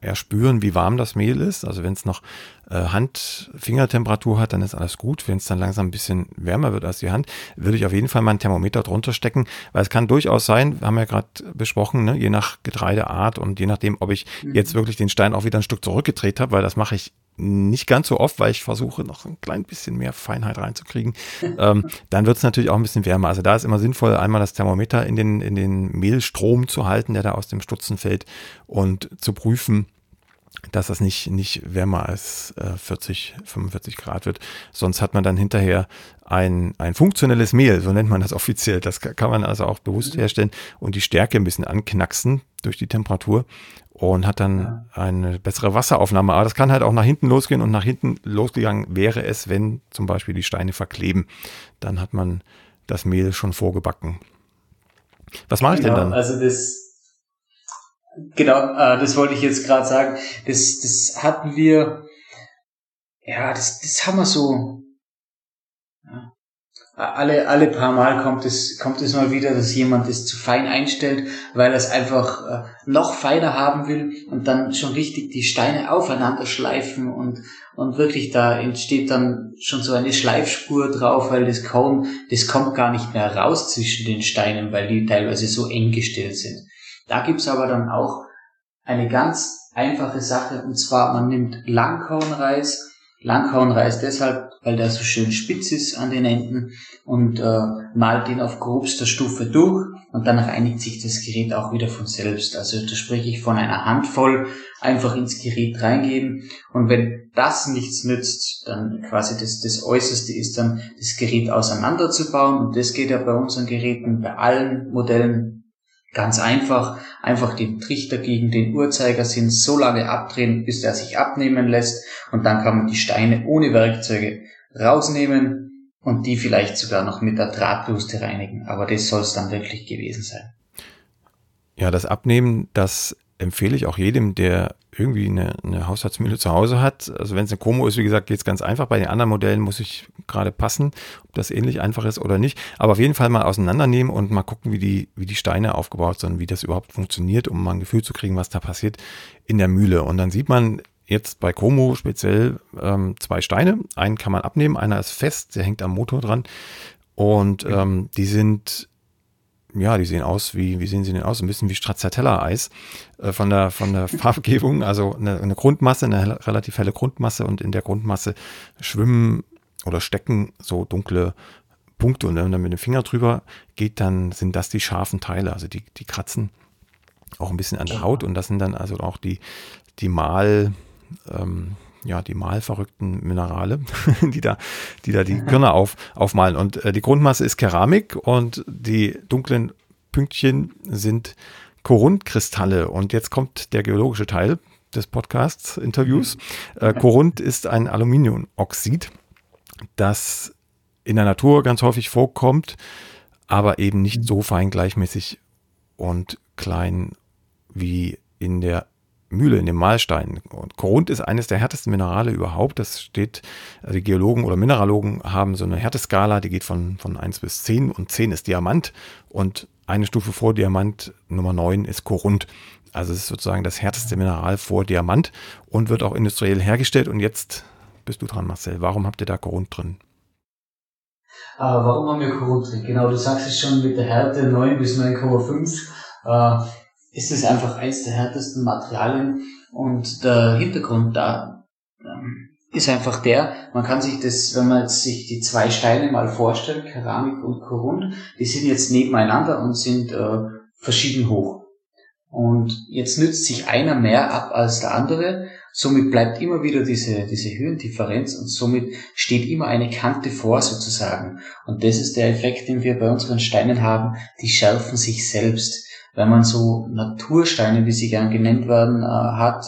erspüren, wie warm das Mehl ist. Also wenn es noch äh, Hand-Fingertemperatur hat, dann ist alles gut. Wenn es dann langsam ein bisschen wärmer wird als die Hand, würde ich auf jeden Fall mal ein Thermometer drunter stecken, weil es kann durchaus sein, wir haben ja gerade besprochen, ne, je nach Getreideart und je nachdem, ob ich mhm. jetzt wirklich den Stein auch wieder ein Stück zurückgedreht habe, weil das mache ich nicht ganz so oft, weil ich versuche, noch ein klein bisschen mehr Feinheit reinzukriegen. ähm, dann wird es natürlich auch ein bisschen wärmer. Also da ist immer sinnvoll, einmal das Thermometer in den, in den Mehlstrom zu halten, der da aus dem Stutzen fällt und zu prüfen, dass das nicht, nicht wärmer als äh, 40, 45 Grad wird. Sonst hat man dann hinterher ein, ein funktionelles Mehl, so nennt man das offiziell. Das kann man also auch bewusst herstellen und die Stärke ein bisschen anknacksen durch die Temperatur und hat dann eine bessere Wasseraufnahme. Aber das kann halt auch nach hinten losgehen und nach hinten losgegangen wäre es, wenn zum Beispiel die Steine verkleben. Dann hat man das Mehl schon vorgebacken. Was mache ich genau, denn dann? Also das, genau, äh, das wollte ich jetzt gerade sagen. Das, das hatten wir, ja, das, das haben wir so, alle, alle paar Mal kommt es, kommt es mal wieder, dass jemand es zu fein einstellt, weil er es einfach äh, noch feiner haben will und dann schon richtig die Steine aufeinander schleifen und, und wirklich da entsteht dann schon so eine Schleifspur drauf, weil das kaum, das kommt gar nicht mehr raus zwischen den Steinen, weil die teilweise so eng gestellt sind. Da gibt's aber dann auch eine ganz einfache Sache und zwar man nimmt Langkornreis, Langkornreis deshalb, weil der so schön spitz ist an den Enden und äh, malt ihn auf grobster Stufe durch und danach einigt sich das Gerät auch wieder von selbst. Also da spreche ich von einer Handvoll einfach ins Gerät reingeben und wenn das nichts nützt, dann quasi das, das Äußerste ist dann das Gerät auseinanderzubauen und das geht ja bei unseren Geräten, bei allen Modellen Ganz einfach, einfach den Trichter gegen den Uhrzeigersinn so lange abdrehen, bis er sich abnehmen lässt und dann kann man die Steine ohne Werkzeuge rausnehmen und die vielleicht sogar noch mit der Drahtbürste reinigen. Aber das soll es dann wirklich gewesen sein. Ja, das Abnehmen, das empfehle ich auch jedem, der irgendwie eine, eine Haushaltsmühle zu Hause hat. Also wenn es eine Como ist, wie gesagt, geht es ganz einfach. Bei den anderen Modellen muss ich gerade passen, ob das ähnlich einfach ist oder nicht. Aber auf jeden Fall mal auseinandernehmen und mal gucken, wie die, wie die Steine aufgebaut sind, wie das überhaupt funktioniert, um mal ein Gefühl zu kriegen, was da passiert in der Mühle. Und dann sieht man jetzt bei Como speziell ähm, zwei Steine. Einen kann man abnehmen, einer ist fest, der hängt am Motor dran. Und ähm, die sind ja, die sehen aus wie, wie sehen sie denn aus? Ein bisschen wie Stracciatella-Eis äh, von der, von der Farbgebung. Also eine, eine Grundmasse, eine relativ helle Grundmasse und in der Grundmasse schwimmen oder stecken so dunkle Punkte. Und wenn man mit dem Finger drüber geht, dann sind das die scharfen Teile. Also die, die kratzen auch ein bisschen an der Haut und das sind dann also auch die, die Mal, ähm, ja, die malverrückten Minerale, die da, die da die Körner auf, aufmalen. Und äh, die Grundmasse ist Keramik und die dunklen Pünktchen sind Korundkristalle. Und jetzt kommt der geologische Teil des Podcasts-Interviews. Mhm. Äh, Korund ist ein Aluminiumoxid, das in der Natur ganz häufig vorkommt, aber eben nicht so fein gleichmäßig und klein wie in der Mühle, in dem Mahlstein. Und Korund ist eines der härtesten Minerale überhaupt. Das steht, also die Geologen oder Mineralogen haben so eine Härteskala, die geht von, von 1 bis 10 und 10 ist Diamant und eine Stufe vor Diamant, Nummer 9, ist Korund. Also es ist sozusagen das härteste Mineral vor Diamant und wird auch industriell hergestellt. Und jetzt bist du dran, Marcel. Warum habt ihr da Korund drin? Uh, warum haben wir Korund drin? Genau, du sagst es schon mit der Härte 9 bis 9,5. Uh, ist es einfach eins der härtesten Materialien und der Hintergrund da ähm, ist einfach der, man kann sich das, wenn man jetzt sich die zwei Steine mal vorstellt, Keramik und Korund, die sind jetzt nebeneinander und sind äh, verschieden hoch. Und jetzt nützt sich einer mehr ab als der andere, somit bleibt immer wieder diese, diese Höhendifferenz und somit steht immer eine Kante vor sozusagen. Und das ist der Effekt, den wir bei unseren Steinen haben, die schärfen sich selbst wenn man so Natursteine, wie sie gern genannt werden, äh, hat,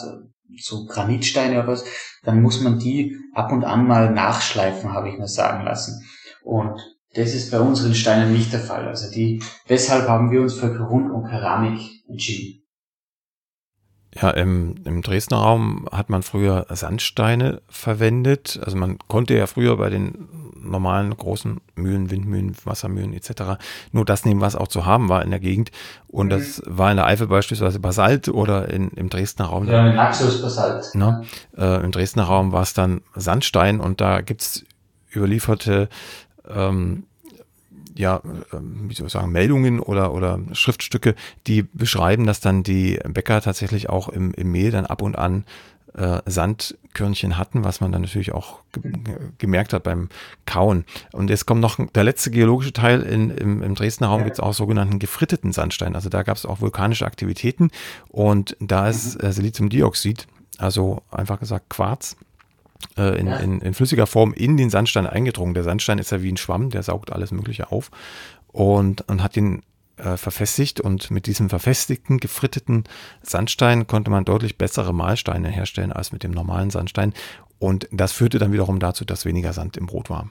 so Granitsteine oder was, dann muss man die ab und an mal nachschleifen, habe ich mir sagen lassen. Und das ist bei unseren Steinen nicht der Fall. Also die, deshalb haben wir uns für Grund und Keramik entschieden. Ja, im, im Dresdner Raum hat man früher Sandsteine verwendet. Also man konnte ja früher bei den normalen großen Mühlen, Windmühlen, Wassermühlen etc. nur das nehmen, was auch zu haben war in der Gegend. Und mhm. das war in der Eifel beispielsweise Basalt oder in, im Dresdner Raum. Ja, in Axus Basalt. Ne? Äh, Im Dresdner Raum war es dann Sandstein und da gibt's überlieferte ähm, ja, ähm, wie soll ich sagen, Meldungen oder, oder Schriftstücke, die beschreiben, dass dann die Bäcker tatsächlich auch im, im Mehl dann ab und an äh, Sandkörnchen hatten, was man dann natürlich auch ge gemerkt hat beim Kauen. Und jetzt kommt noch der letzte geologische Teil. In, im, Im Dresdner Raum gibt es auch sogenannten gefritteten Sandstein. Also da gab es auch vulkanische Aktivitäten und da ist mhm. äh, Siliziumdioxid, also einfach gesagt Quarz, äh, in, in, in, flüssiger Form in den Sandstein eingedrungen. Der Sandstein ist ja wie ein Schwamm, der saugt alles Mögliche auf und, und hat ihn äh, verfestigt und mit diesem verfestigten, gefritteten Sandstein konnte man deutlich bessere Mahlsteine herstellen als mit dem normalen Sandstein und das führte dann wiederum dazu, dass weniger Sand im Brot war.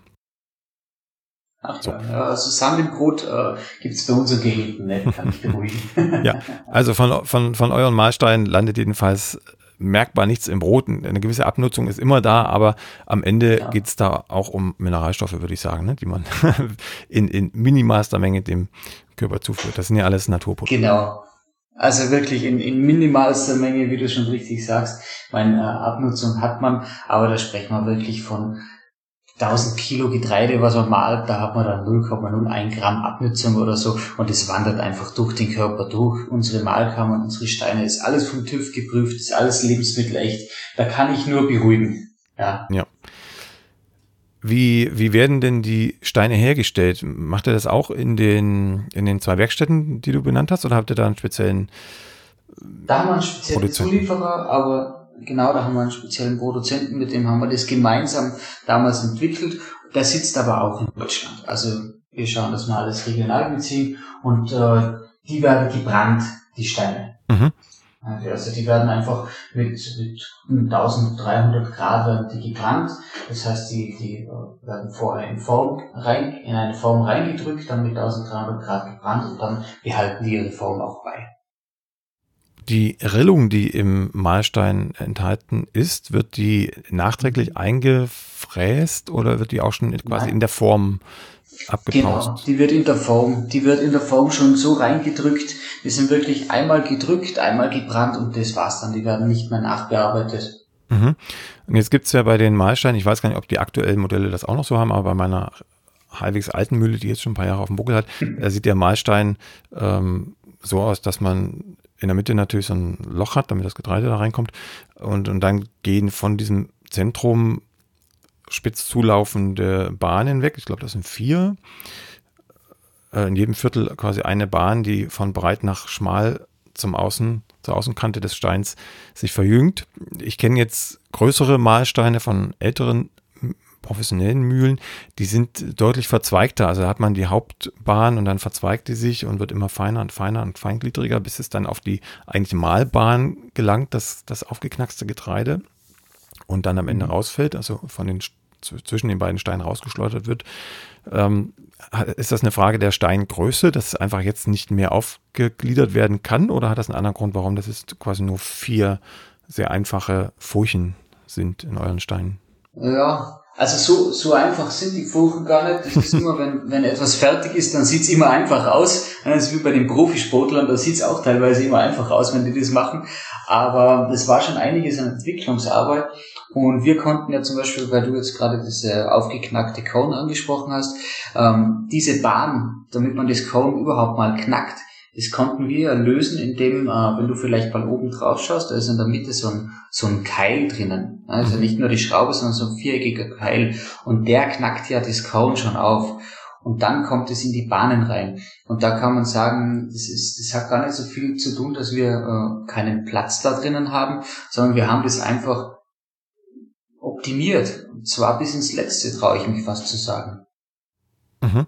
Ach so. also Sand im Brot äh, gibt es bei unseren Geräten nicht, kann ich beruhigen. ja, also von, von, von euren Mahlsteinen landet jedenfalls merkbar nichts im Brot. Eine gewisse Abnutzung ist immer da, aber am Ende ja. geht es da auch um Mineralstoffe, würde ich sagen, ne, die man in, in minimalster Menge dem Körper zuführt. Das sind ja alles Naturprodukte. Genau. Also wirklich in, in minimalster Menge, wie du schon richtig sagst. Meine äh, Abnutzung hat man, aber da sprechen wir wirklich von 1000 Kilo Getreide, was man malt, da hat man dann 0,01 Gramm Abnutzung oder so und es wandert einfach durch den Körper durch. Unsere Mahlkammern, unsere Steine, ist alles vom TÜV geprüft, ist alles lebensmittelecht. Da kann ich nur beruhigen. Ja. ja. Wie, wie werden denn die Steine hergestellt? Macht ihr das auch in den, in den zwei Werkstätten, die du benannt hast, oder habt ihr da einen speziellen Da haben wir einen speziellen Zulieferer, aber genau, da haben wir einen speziellen Produzenten, mit dem haben wir das gemeinsam damals entwickelt. Der sitzt aber auch in Deutschland. Also wir schauen, dass wir alles regional beziehen und äh, die werden gebrannt, die Steine. Also die werden einfach mit, mit 1300 Grad werden die gebrannt. Das heißt, die, die äh, werden vorher in Form rein, in eine Form reingedrückt, dann mit 1300 Grad gebrannt und dann behalten die ihre Form auch bei. Die Rillung, die im Mahlstein enthalten ist, wird die nachträglich eingefräst oder wird die auch schon quasi Nein. in der Form abgepaust? Genau, die wird in der Form, die wird in der Form schon so reingedrückt. Die sind wirklich einmal gedrückt, einmal gebrannt und das war's dann. Die werden nicht mehr nachbearbeitet. Mhm. Und jetzt gibt's ja bei den Mahlsteinen, ich weiß gar nicht, ob die aktuellen Modelle das auch noch so haben, aber bei meiner halbwegs alten Mühle, die jetzt schon ein paar Jahre auf dem Buckel hat, da sieht der Mahlstein ähm, so aus, dass man in der Mitte natürlich so ein Loch hat, damit das Getreide da reinkommt. Und, und dann gehen von diesem Zentrum spitz zulaufende Bahnen weg. Ich glaube, das sind vier. Äh, in jedem Viertel quasi eine Bahn, die von breit nach schmal zum Außen, zur Außenkante des Steins sich verjüngt. Ich kenne jetzt größere Mahlsteine von älteren professionellen Mühlen, die sind deutlich verzweigter. Also da hat man die Hauptbahn und dann verzweigt die sich und wird immer feiner und feiner und feingliedriger, bis es dann auf die eigentliche Mahlbahn gelangt, das, das aufgeknackste Getreide und dann am Ende mhm. rausfällt, also von den zwischen den beiden Steinen rausgeschleudert wird. Ähm, ist das eine Frage der Steingröße, dass es einfach jetzt nicht mehr aufgegliedert werden kann oder hat das einen anderen Grund, warum das ist quasi nur vier sehr einfache Furchen sind in euren Steinen? Ja, also so, so einfach sind die Furchen gar nicht. Das ist immer, wenn, wenn etwas fertig ist, dann sieht's immer einfach aus. Das ist wie bei den Profisportlern, da sieht's auch teilweise immer einfach aus, wenn die das machen. Aber es war schon einiges an Entwicklungsarbeit. Und wir konnten ja zum Beispiel, weil du jetzt gerade diese aufgeknackte Cone angesprochen hast, ähm, diese Bahn, damit man das Cone überhaupt mal knackt, das konnten wir lösen, indem, äh, wenn du vielleicht mal oben drauf schaust, da ist in der Mitte so ein, so ein Keil drinnen. Also nicht nur die Schraube, sondern so ein viereckiger Keil. Und der knackt ja das Kauen schon auf. Und dann kommt es in die Bahnen rein. Und da kann man sagen, das, ist, das hat gar nicht so viel zu tun, dass wir äh, keinen Platz da drinnen haben, sondern wir haben das einfach optimiert. Und zwar bis ins Letzte, traue ich mich fast zu sagen. Mhm.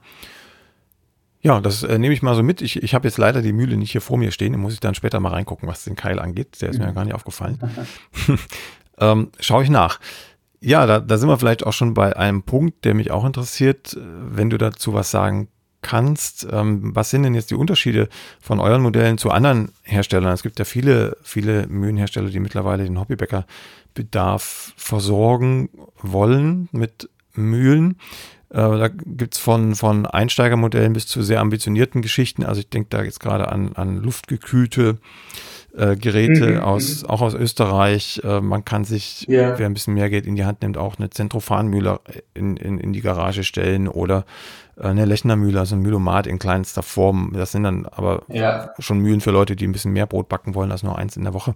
Ja, das äh, nehme ich mal so mit. Ich, ich habe jetzt leider die Mühle nicht hier vor mir stehen. Da muss ich dann später mal reingucken, was den Keil angeht. Der ist mir ja gar nicht aufgefallen. ähm, Schaue ich nach. Ja, da, da sind wir vielleicht auch schon bei einem Punkt, der mich auch interessiert, wenn du dazu was sagen kannst. Ähm, was sind denn jetzt die Unterschiede von euren Modellen zu anderen Herstellern? Es gibt ja viele, viele Mühlenhersteller, die mittlerweile den Hobbybäckerbedarf versorgen wollen mit Mühlen. Äh, da gibt's von, von Einsteigermodellen bis zu sehr ambitionierten Geschichten. Also ich denke da jetzt gerade an, an luftgekühlte äh, Geräte mhm, aus, mhm. auch aus Österreich. Äh, man kann sich, ja. wer ein bisschen mehr Geld in die Hand nimmt, auch eine Zentrofanmühle in, in, in die Garage stellen oder äh, eine Lechnermühle, also ein Mühlomat in kleinster Form. Das sind dann aber ja. schon Mühlen für Leute, die ein bisschen mehr Brot backen wollen als nur eins in der Woche.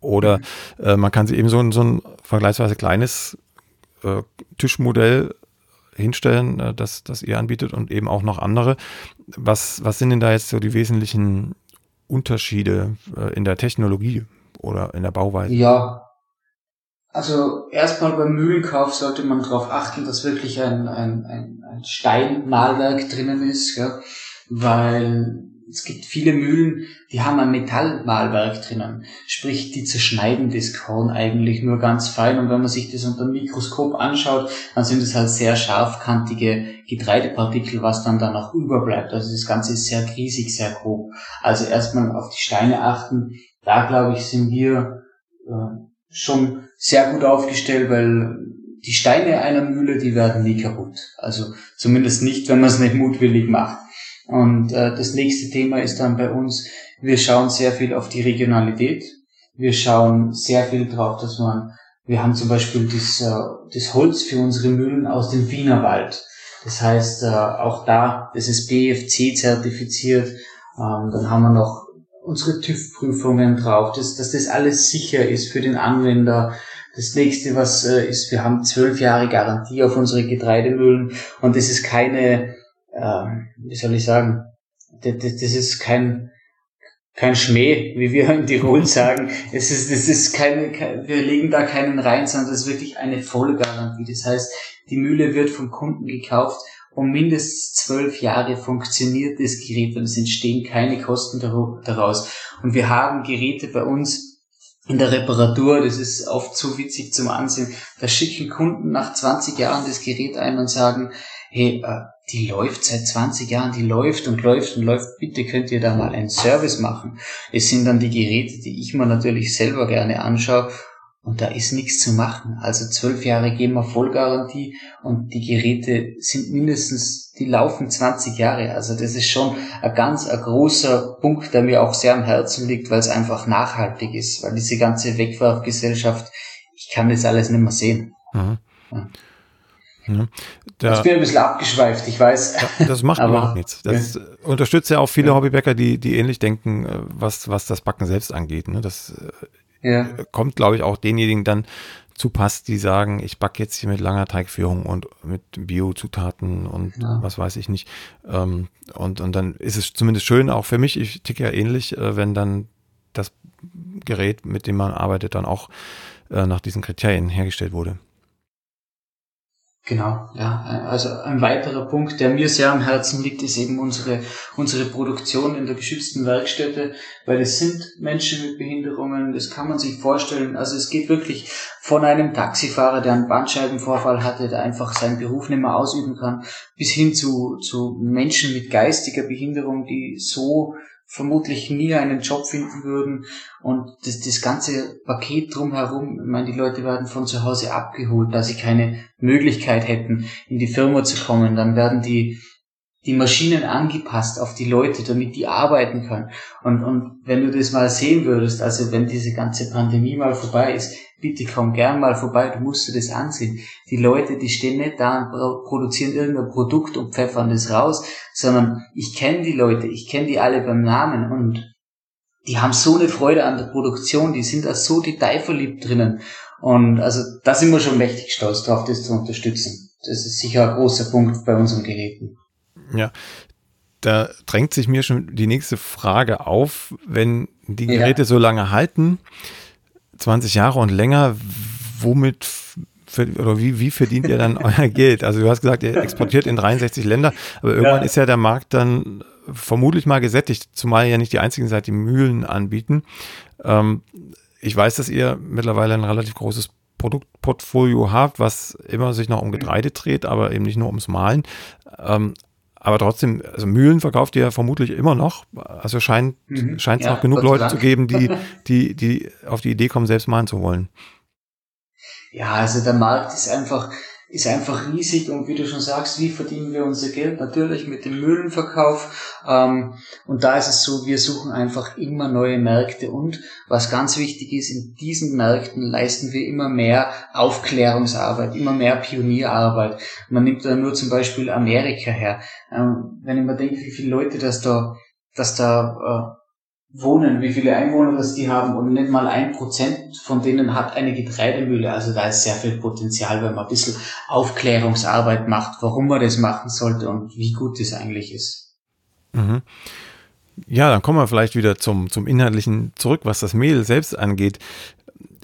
Oder mhm. äh, man kann sich eben so, ein so ein vergleichsweise kleines äh, Tischmodell hinstellen, äh, das, das ihr anbietet und eben auch noch andere. Was, was sind denn da jetzt so die wesentlichen Unterschiede äh, in der Technologie oder in der Bauweise? Ja, also erstmal beim Mühlenkauf sollte man darauf achten, dass wirklich ein, ein, ein, ein Steinmalwerk drinnen ist, ja, weil es gibt viele Mühlen, die haben ein Metallmalwerk drinnen. Sprich, die zerschneiden das Korn eigentlich nur ganz fein. Und wenn man sich das unter dem Mikroskop anschaut, dann sind es halt sehr scharfkantige Getreidepartikel, was dann danach überbleibt. Also das Ganze ist sehr riesig, sehr grob. Also erstmal auf die Steine achten. Da glaube ich, sind wir äh, schon sehr gut aufgestellt, weil die Steine einer Mühle, die werden nie kaputt. Also zumindest nicht, wenn man es nicht mutwillig macht. Und äh, das nächste Thema ist dann bei uns, wir schauen sehr viel auf die Regionalität. Wir schauen sehr viel drauf, dass man, wir haben zum Beispiel das, äh, das Holz für unsere Mühlen aus dem Wienerwald. Das heißt, äh, auch da, das ist BFC zertifiziert. Ähm, dann haben wir noch unsere TÜV-Prüfungen drauf, dass, dass das alles sicher ist für den Anwender. Das nächste, was äh, ist, wir haben zwölf Jahre Garantie auf unsere Getreidemühlen und das ist keine äh, wie soll ich sagen, das, das, ist kein, kein Schmäh, wie wir in Tirol sagen. Es ist, das ist keine, wir legen da keinen rein, sondern das ist wirklich eine volle Garantie. Das heißt, die Mühle wird vom Kunden gekauft und mindestens zwölf Jahre funktioniert das Gerät und es entstehen keine Kosten daraus. Und wir haben Geräte bei uns in der Reparatur, das ist oft zu witzig zum Ansehen. Da schicken Kunden nach 20 Jahren das Gerät ein und sagen, hey, äh, die läuft seit 20 Jahren, die läuft und läuft und läuft, bitte könnt ihr da mal einen Service machen. Es sind dann die Geräte, die ich mir natürlich selber gerne anschaue und da ist nichts zu machen. Also zwölf Jahre geben wir Vollgarantie und die Geräte sind mindestens, die laufen 20 Jahre. Also das ist schon ein ganz ein großer Punkt, der mir auch sehr am Herzen liegt, weil es einfach nachhaltig ist, weil diese ganze Wegwerfgesellschaft, ich kann das alles nicht mehr sehen. Mhm. Ja. Ja, da, ich bin ein bisschen abgeschweift, ich weiß. Das macht aber, überhaupt nichts. Das ja. unterstützt ja auch viele ja. Hobbybäcker, die, die ähnlich denken, äh, was, was das Backen selbst angeht. Ne? Das äh, ja. kommt, glaube ich, auch denjenigen dann zu Pass, die sagen, ich backe jetzt hier mit langer Teigführung und mit Bio-Zutaten und ja. was weiß ich nicht. Ähm, und, und dann ist es zumindest schön, auch für mich, ich ticke ja ähnlich, äh, wenn dann das Gerät, mit dem man arbeitet, dann auch nach diesen Kriterien hergestellt wurde. Genau, ja. Also ein weiterer Punkt, der mir sehr am Herzen liegt, ist eben unsere, unsere Produktion in der geschützten Werkstätte, weil es sind Menschen mit Behinderungen, das kann man sich vorstellen. Also es geht wirklich von einem Taxifahrer, der einen Bandscheibenvorfall hatte, der einfach seinen Beruf nicht mehr ausüben kann, bis hin zu, zu Menschen mit geistiger Behinderung, die so vermutlich nie einen Job finden würden und das, das ganze Paket drumherum, ich meine, die Leute werden von zu Hause abgeholt, da sie keine Möglichkeit hätten, in die Firma zu kommen, dann werden die die Maschinen angepasst auf die Leute, damit die arbeiten können. Und, und wenn du das mal sehen würdest, also wenn diese ganze Pandemie mal vorbei ist, bitte komm gern mal vorbei, du musst dir das ansehen. Die Leute, die stehen nicht da und produzieren irgendein Produkt und pfeffern das raus, sondern ich kenne die Leute, ich kenne die alle beim Namen und die haben so eine Freude an der Produktion, die sind da so detailverliebt drinnen. Und also da sind wir schon mächtig stolz drauf, das zu unterstützen. Das ist sicher ein großer Punkt bei unseren Geräten. Ja, da drängt sich mir schon die nächste Frage auf, wenn die Geräte ja. so lange halten, 20 Jahre und länger, womit oder wie, wie verdient ihr dann euer Geld? Also du hast gesagt, ihr exportiert in 63 Länder, aber irgendwann ja. ist ja der Markt dann vermutlich mal gesättigt, zumal ihr ja nicht die einzigen seid, die Mühlen anbieten. Ähm, ich weiß, dass ihr mittlerweile ein relativ großes Produktportfolio habt, was immer sich noch um Getreide dreht, aber eben nicht nur ums Mahlen. Ähm, aber trotzdem, also Mühlen verkauft ihr vermutlich immer noch. Also scheint mhm. es ja, noch genug Leute zu geben, die, die, die auf die Idee kommen, selbst malen zu wollen. Ja, also der Markt ist einfach, ist einfach riesig und wie du schon sagst, wie verdienen wir unser Geld? Natürlich mit dem Mühlenverkauf. Ähm, und da ist es so, wir suchen einfach immer neue Märkte und was ganz wichtig ist, in diesen Märkten leisten wir immer mehr Aufklärungsarbeit, immer mehr Pionierarbeit. Man nimmt da nur zum Beispiel Amerika her. Ähm, wenn ich mir denke, wie viele Leute das da, dass da äh, wohnen, wie viele Einwohner das die haben und nicht mal ein Prozent von denen hat eine Getreidemühle. Also da ist sehr viel Potenzial, wenn man ein bisschen Aufklärungsarbeit macht, warum man das machen sollte und wie gut das eigentlich ist. Mhm. Ja, dann kommen wir vielleicht wieder zum, zum Inhaltlichen zurück, was das Mehl selbst angeht.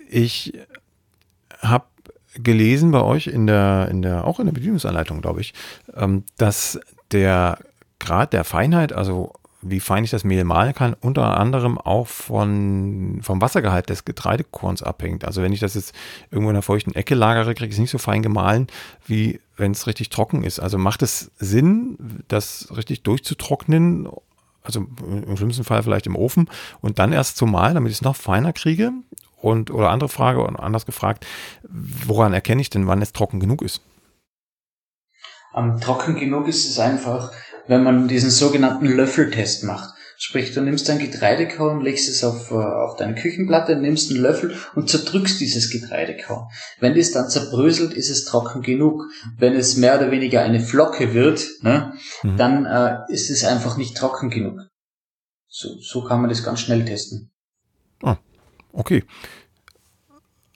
Ich habe gelesen bei euch in der, in der, auch in der Bedienungsanleitung, glaube ich, ähm, dass der Grad der Feinheit, also wie fein ich das Mehl mahlen kann, unter anderem auch von, vom Wassergehalt des Getreidekorns abhängt. Also wenn ich das jetzt irgendwo in einer feuchten Ecke lagere, kriege ich es nicht so fein gemahlen, wie wenn es richtig trocken ist. Also macht es Sinn, das richtig durchzutrocknen, also im schlimmsten Fall vielleicht im Ofen und dann erst zu mahlen, damit ich es noch feiner kriege? Und, oder andere Frage, anders gefragt, woran erkenne ich denn, wann es trocken genug ist? Um, trocken genug ist es einfach, wenn man diesen sogenannten Löffeltest macht. Sprich, du nimmst ein Getreidekorn, legst es auf, äh, auf deine Küchenplatte, nimmst einen Löffel und zerdrückst dieses Getreidekorn. Wenn das dann zerbröselt, ist es trocken genug. Wenn es mehr oder weniger eine Flocke wird, ne, mhm. dann äh, ist es einfach nicht trocken genug. So, so kann man das ganz schnell testen. Ah, okay.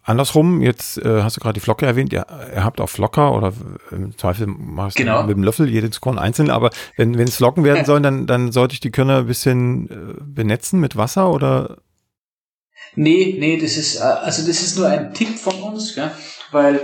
Andersrum, jetzt äh, hast du gerade die Flocke erwähnt, ihr, ihr habt auch Flocker oder im Zweifel machst genau. du mit dem Löffel jedes Korn einzeln, aber wenn, wenn es Flocken werden sollen, dann, dann sollte ich die Körner ein bisschen äh, benetzen mit Wasser oder? Nee, nee, das ist, äh, also das ist nur ein Tipp von uns, ja, weil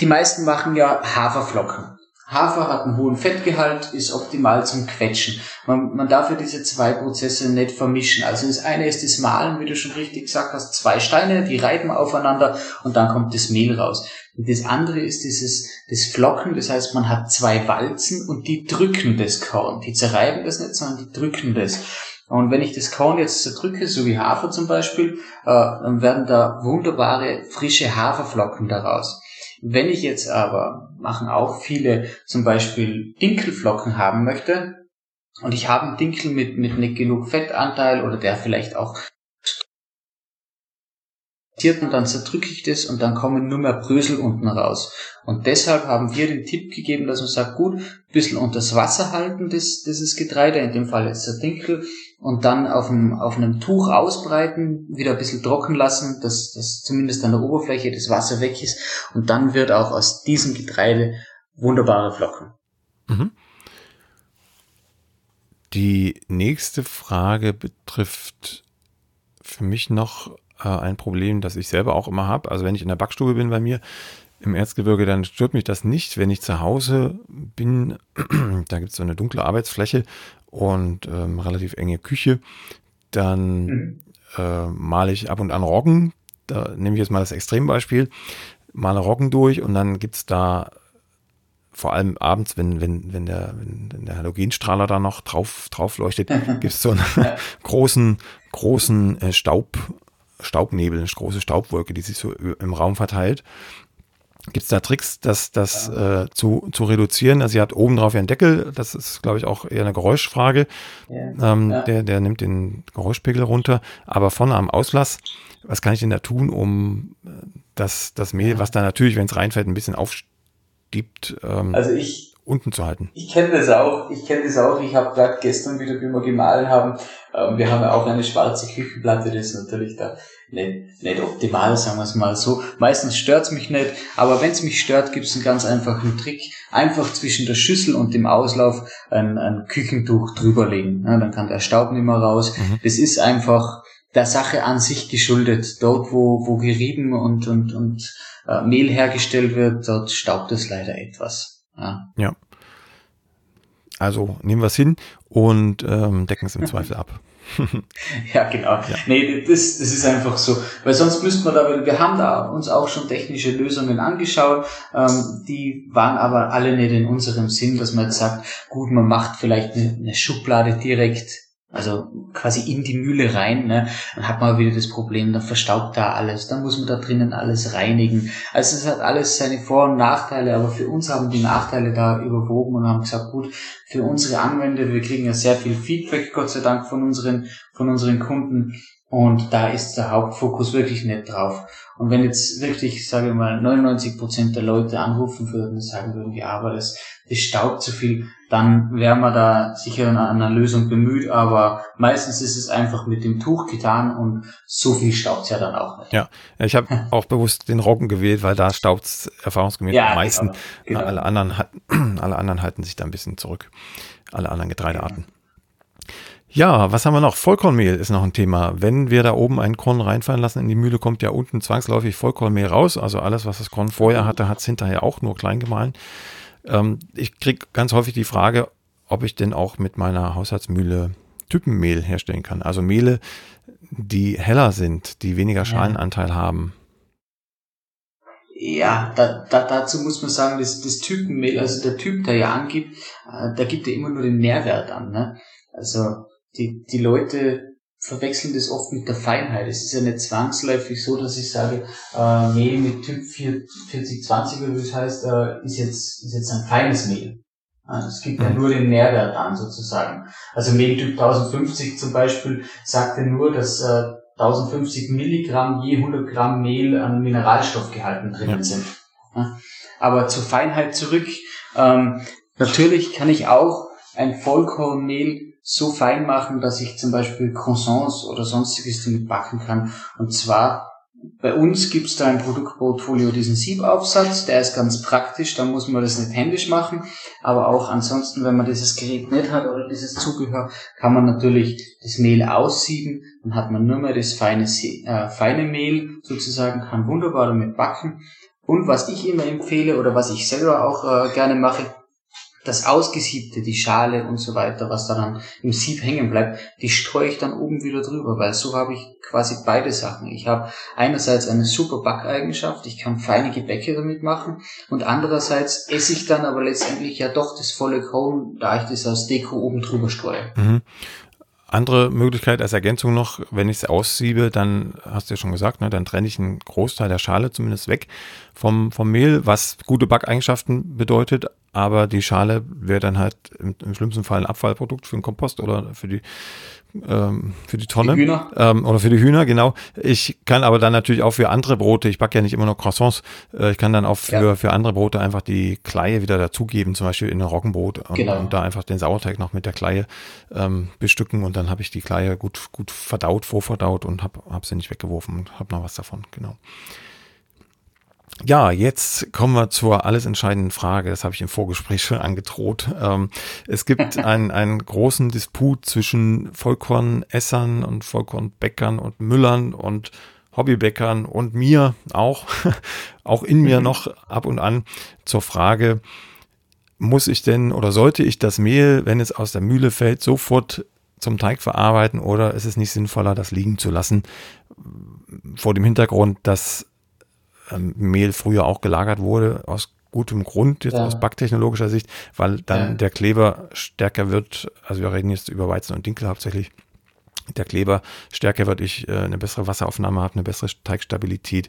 die meisten machen ja Haferflocken. Hafer hat einen hohen Fettgehalt, ist optimal zum Quetschen. Man, man darf ja diese zwei Prozesse nicht vermischen. Also das eine ist das Mahlen, wie du schon richtig gesagt hast, zwei Steine, die reiben aufeinander und dann kommt das Mehl raus. Und das andere ist dieses, das Flocken, das heißt, man hat zwei Walzen und die drücken das Korn. Die zerreiben das nicht, sondern die drücken das. Und wenn ich das Korn jetzt zerdrücke, so wie Hafer zum Beispiel, äh, dann werden da wunderbare frische Haferflocken daraus. Wenn ich jetzt aber, machen auch viele, zum Beispiel Dinkelflocken haben möchte, und ich habe einen Dinkel mit, mit nicht genug Fettanteil oder der vielleicht auch und dann zerdrücke ich das und dann kommen nur mehr Brösel unten raus. Und deshalb haben wir den Tipp gegeben, dass man sagt, gut, ein bisschen unter das Wasser halten, das, das ist Getreide, in dem Fall jetzt der Dinkel, und dann auf einem, auf einem Tuch ausbreiten, wieder ein bisschen trocken lassen, dass, dass zumindest an der Oberfläche das Wasser weg ist. Und dann wird auch aus diesem Getreide wunderbare Flocken. Mhm. Die nächste Frage betrifft für mich noch äh, ein Problem, das ich selber auch immer habe. Also wenn ich in der Backstube bin bei mir im Erzgebirge, dann stört mich das nicht. Wenn ich zu Hause bin, da gibt es so eine dunkle Arbeitsfläche und ähm, relativ enge Küche, dann mhm. äh, male ich ab und an Roggen. Da nehme ich jetzt mal das Extrembeispiel, male Roggen durch und dann gibt es da vor allem abends, wenn, wenn, wenn, der, wenn der Halogenstrahler da noch drauf, drauf leuchtet, gibt es so einen großen, großen äh, Staub, Staubnebel, eine große Staubwolke, die sich so im Raum verteilt. Gibt es da Tricks, das, das äh, zu, zu reduzieren? Also sie hat oben drauf einen Deckel, das ist, glaube ich, auch eher eine Geräuschfrage. Ja. Ähm, ja. Der, der nimmt den Geräuschpegel runter. Aber vorne am Auslass, was kann ich denn da tun, um äh, das, das Mehl, was da natürlich, wenn es reinfällt, ein bisschen aufstiebt, ähm, also ich, unten zu halten. Ich kenne das auch, ich kenne das auch. Ich habe gerade gestern wieder, wie wir gemahlen haben, ähm, wir haben ja auch eine schwarze Küchenplatte, das ist natürlich da nicht, nicht optimal, sagen wir es mal so. Meistens stört's mich nicht, aber wenn es mich stört, gibt es einen ganz einfachen Trick. Einfach zwischen der Schüssel und dem Auslauf ein, ein Küchentuch drüberlegen. Ja, dann kann der Staub nicht mehr raus. Mhm. Das ist einfach der Sache an sich geschuldet. Dort, wo, wo gerieben und, und, und äh, Mehl hergestellt wird, dort staubt es leider etwas. Ja. ja. Also nehmen wir es hin und ähm, decken es im Zweifel ab. ja, genau. Ja. Nee, das, das ist einfach so. Weil sonst müssten wir da, wir haben da uns auch schon technische Lösungen angeschaut, ähm, die waren aber alle nicht in unserem Sinn, dass man jetzt sagt, gut, man macht vielleicht eine, eine Schublade direkt also quasi in die Mühle rein, ne? dann hat man wieder das Problem, dann verstaubt da alles, dann muss man da drinnen alles reinigen. Also es hat alles seine Vor- und Nachteile, aber für uns haben die Nachteile da überwogen und haben gesagt, gut, für unsere Anwender, wir kriegen ja sehr viel Feedback, Gott sei Dank, von unseren, von unseren Kunden und da ist der Hauptfokus wirklich nicht drauf. Und wenn jetzt wirklich, sage ich mal, 99 Prozent der Leute anrufen würden und sagen würden, ja, aber das, das staubt zu viel, dann wären wir da sicher an einer Lösung bemüht, aber meistens ist es einfach mit dem Tuch getan und so viel staubt es ja dann auch nicht. Ja, ich habe auch bewusst den Roggen gewählt, weil da staubt es erfahrungsgemäß ja, am meisten. Genau, genau. Alle, anderen, alle anderen halten sich da ein bisschen zurück. Alle anderen Getreidearten. Ja, was haben wir noch? Vollkornmehl ist noch ein Thema. Wenn wir da oben ein Korn reinfallen lassen in die Mühle, kommt ja unten zwangsläufig Vollkornmehl raus. Also alles, was das Korn vorher hatte, hat es hinterher auch nur klein gemahlen. Ähm, ich kriege ganz häufig die Frage, ob ich denn auch mit meiner Haushaltsmühle Typenmehl herstellen kann. Also Mehle, die heller sind, die weniger Schalenanteil ja. haben. Ja, da, da, dazu muss man sagen, das, das Typenmehl, also der Typ, der ja angibt, äh, der gibt ja immer nur den Nährwert an. Ne? Also die, die Leute verwechseln das oft mit der Feinheit. Es ist ja nicht zwangsläufig so, dass ich sage, äh, Mehl mit Typ 4020 oder wie es heißt, äh, ist jetzt, ist jetzt ein feines Mehl. Es gibt ja mhm. nur den Nährwert an, sozusagen. Also Mehltyp 1050 zum Beispiel sagt ja nur, dass äh, 1050 Milligramm je 100 Gramm Mehl an Mineralstoffgehalten drinnen ja. sind. Aber zur Feinheit zurück. Ähm, natürlich kann ich auch ein Vollkornmehl so fein machen, dass ich zum Beispiel Croissants oder sonstiges damit backen kann. Und zwar bei uns gibt's da ein Produktportfolio, diesen Siebaufsatz, der ist ganz praktisch, da muss man das nicht händisch machen, aber auch ansonsten, wenn man dieses Gerät nicht hat oder dieses Zubehör, kann man natürlich das Mehl aussieben, dann hat man nur mehr das feine, äh, feine Mehl sozusagen, kann wunderbar damit backen. Und was ich immer empfehle oder was ich selber auch äh, gerne mache, das Ausgesiebte, die Schale und so weiter, was da dann im Sieb hängen bleibt, die streue ich dann oben wieder drüber, weil so habe ich quasi beide Sachen. Ich habe einerseits eine super Backeigenschaft, ich kann feine Gebäcke damit machen und andererseits esse ich dann aber letztendlich ja doch das volle Korn, da ich das als Deko oben drüber streue. Mhm. Andere Möglichkeit als Ergänzung noch, wenn ich es aussiebe, dann hast du ja schon gesagt, ne, dann trenne ich einen Großteil der Schale zumindest weg vom, vom Mehl, was gute Backeigenschaften bedeutet, aber die Schale wäre dann halt im, im, schlimmsten Fall ein Abfallprodukt für den Kompost oder für die ähm, für die Tonne. Die Hühner. Ähm, oder für die Hühner, genau. Ich kann aber dann natürlich auch für andere Brote, ich backe ja nicht immer nur Croissants, äh, ich kann dann auch für, ja. für andere Brote einfach die Kleie wieder dazugeben, zum Beispiel in ein Roggenbrot und, genau. und da einfach den Sauerteig noch mit der Kleie ähm, bestücken und dann habe ich die Kleie gut, gut verdaut, vorverdaut und habe hab sie nicht weggeworfen und habe noch was davon, genau. Ja, jetzt kommen wir zur alles entscheidenden Frage. Das habe ich im Vorgespräch schon angedroht. Ähm, es gibt einen, einen großen Disput zwischen Vollkornessern und Vollkornbäckern und Müllern und Hobbybäckern und mir auch, auch in mir mhm. noch ab und an zur Frage, muss ich denn oder sollte ich das Mehl, wenn es aus der Mühle fällt, sofort zum Teig verarbeiten oder ist es nicht sinnvoller, das liegen zu lassen? Vor dem Hintergrund, dass ähm, Mehl früher auch gelagert wurde, aus gutem Grund, jetzt ja. aus backtechnologischer Sicht, weil dann ja. der Kleber stärker wird. Also wir reden jetzt über Weizen und Dinkel hauptsächlich. Der Kleber stärker wird, ich äh, eine bessere Wasseraufnahme habe, eine bessere Teigstabilität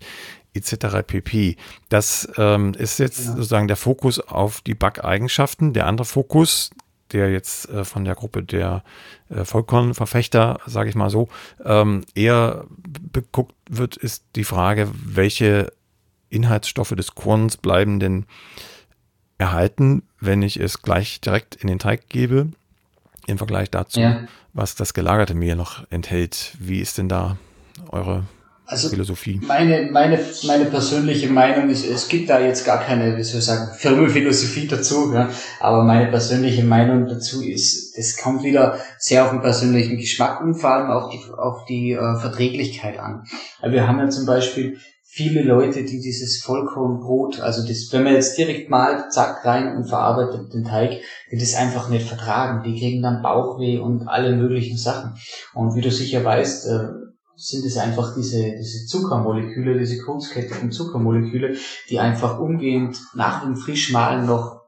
etc. pp. Das ähm, ist jetzt ja. sozusagen der Fokus auf die Backeigenschaften. Der andere Fokus, der jetzt äh, von der Gruppe der äh, Vollkornverfechter, sage ich mal so, ähm, eher beguckt wird, ist die Frage, welche Inhaltsstoffe des Korns bleiben denn erhalten, wenn ich es gleich direkt in den Teig gebe, im Vergleich dazu, ja. was das gelagerte Mehl noch enthält. Wie ist denn da eure also Philosophie? Meine, meine, meine persönliche Meinung ist, es gibt da jetzt gar keine, wie soll ich sagen, Firmenphilosophie dazu, ja. aber meine persönliche Meinung dazu ist, es kommt wieder sehr auf den persönlichen Geschmack und vor allem auch die, auf die äh, Verträglichkeit an. Wir haben ja zum Beispiel viele Leute, die dieses Vollkornbrot, also das, wenn man jetzt direkt malt, zack, rein und verarbeitet den Teig, die das einfach nicht vertragen. Die kriegen dann Bauchweh und alle möglichen Sachen. Und wie du sicher weißt, äh, sind es einfach diese, diese Zuckermoleküle, diese kurzkettigen Zuckermoleküle, die einfach umgehend nach dem Frischmahlen noch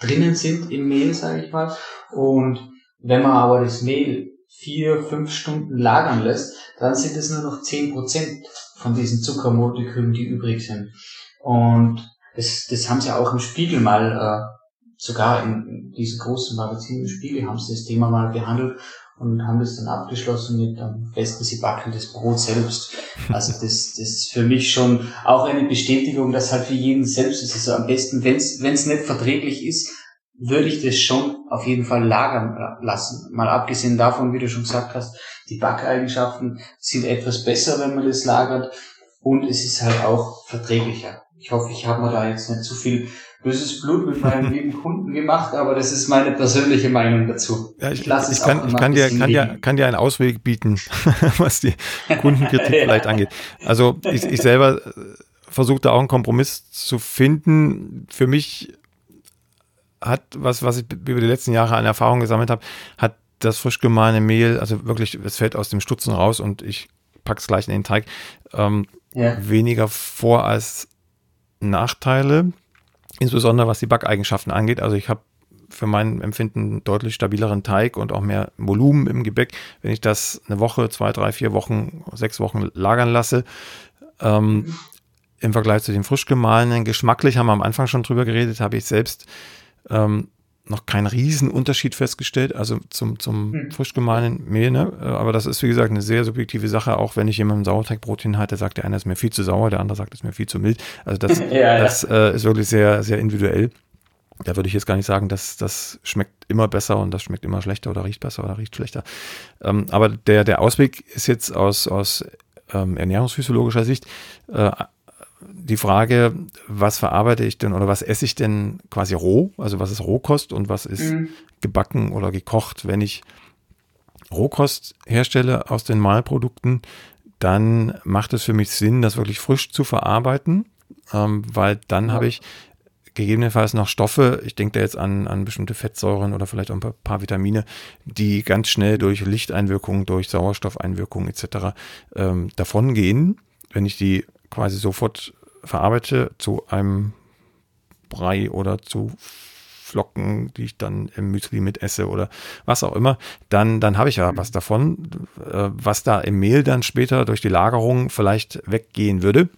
drinnen sind im Mehl, sage ich mal. Und wenn man aber das Mehl vier, fünf Stunden lagern lässt, dann sind es nur noch zehn Prozent von diesen Zuckermolekülen, die übrig sind. Und das, das haben sie auch im Spiegel mal, äh, sogar in diesem großen Magazin im Spiegel haben sie das Thema mal behandelt und haben das dann abgeschlossen mit am besten sie backen das Brot selbst. Also das, das ist für mich schon auch eine Bestätigung, dass halt für jeden selbst ist. Also am besten, wenn es nicht verträglich ist, würde ich das schon auf jeden Fall lagern lassen. Mal abgesehen davon, wie du schon gesagt hast, die Backeigenschaften sind etwas besser, wenn man das lagert und es ist halt auch verträglicher. Ich hoffe, ich habe mir da jetzt nicht zu viel böses Blut mit meinen lieben Kunden gemacht, aber das ist meine persönliche Meinung dazu. Ja, ich, ich, ich kann, ich kann dir, kann, dir, kann dir einen Ausweg bieten, was die Kundenkritik ja. vielleicht angeht. Also ich, ich selber versuche da auch einen Kompromiss zu finden. Für mich hat was, was ich über die letzten Jahre an Erfahrung gesammelt habe, hat das frisch gemahlene Mehl, also wirklich, es fällt aus dem Stutzen raus und ich pack's gleich in den Teig, ähm, ja. weniger vor als Nachteile, insbesondere was die Backeigenschaften angeht. Also ich habe für mein Empfinden deutlich stabileren Teig und auch mehr Volumen im Gebäck, wenn ich das eine Woche, zwei, drei, vier Wochen, sechs Wochen lagern lasse. Ähm. Im Vergleich zu den frisch gemahlenen, geschmacklich haben wir am Anfang schon drüber geredet, habe ich selbst ähm, noch keinen riesen Unterschied festgestellt, also zum, zum hm. frisch gemahlenen Mehl. Ne? Aber das ist, wie gesagt, eine sehr subjektive Sache. Auch wenn ich jemandem Sauerteigbrot hinhalte, sagt der eine, ist mir viel zu sauer, der andere sagt, es ist mir viel zu mild. Also das, ja, das ja. Äh, ist wirklich sehr, sehr individuell. Da würde ich jetzt gar nicht sagen, dass das schmeckt immer besser und das schmeckt immer schlechter oder riecht besser oder riecht schlechter. Ähm, aber der, der Ausweg ist jetzt aus, aus ähm, ernährungsphysiologischer Sicht äh, die Frage, was verarbeite ich denn oder was esse ich denn quasi roh? Also was ist Rohkost und was ist mhm. gebacken oder gekocht? Wenn ich Rohkost herstelle aus den Mahlprodukten, dann macht es für mich Sinn, das wirklich frisch zu verarbeiten, ähm, weil dann ja. habe ich gegebenenfalls noch Stoffe, ich denke da jetzt an, an bestimmte Fettsäuren oder vielleicht auch ein paar, paar Vitamine, die ganz schnell durch Lichteinwirkungen, durch Sauerstoffeinwirkungen etc. Ähm, davon gehen, wenn ich die quasi sofort verarbeite zu einem Brei oder zu Flocken, die ich dann im Müsli mit esse oder was auch immer, dann, dann habe ich ja was davon, äh, was da im Mehl dann später durch die Lagerung vielleicht weggehen würde.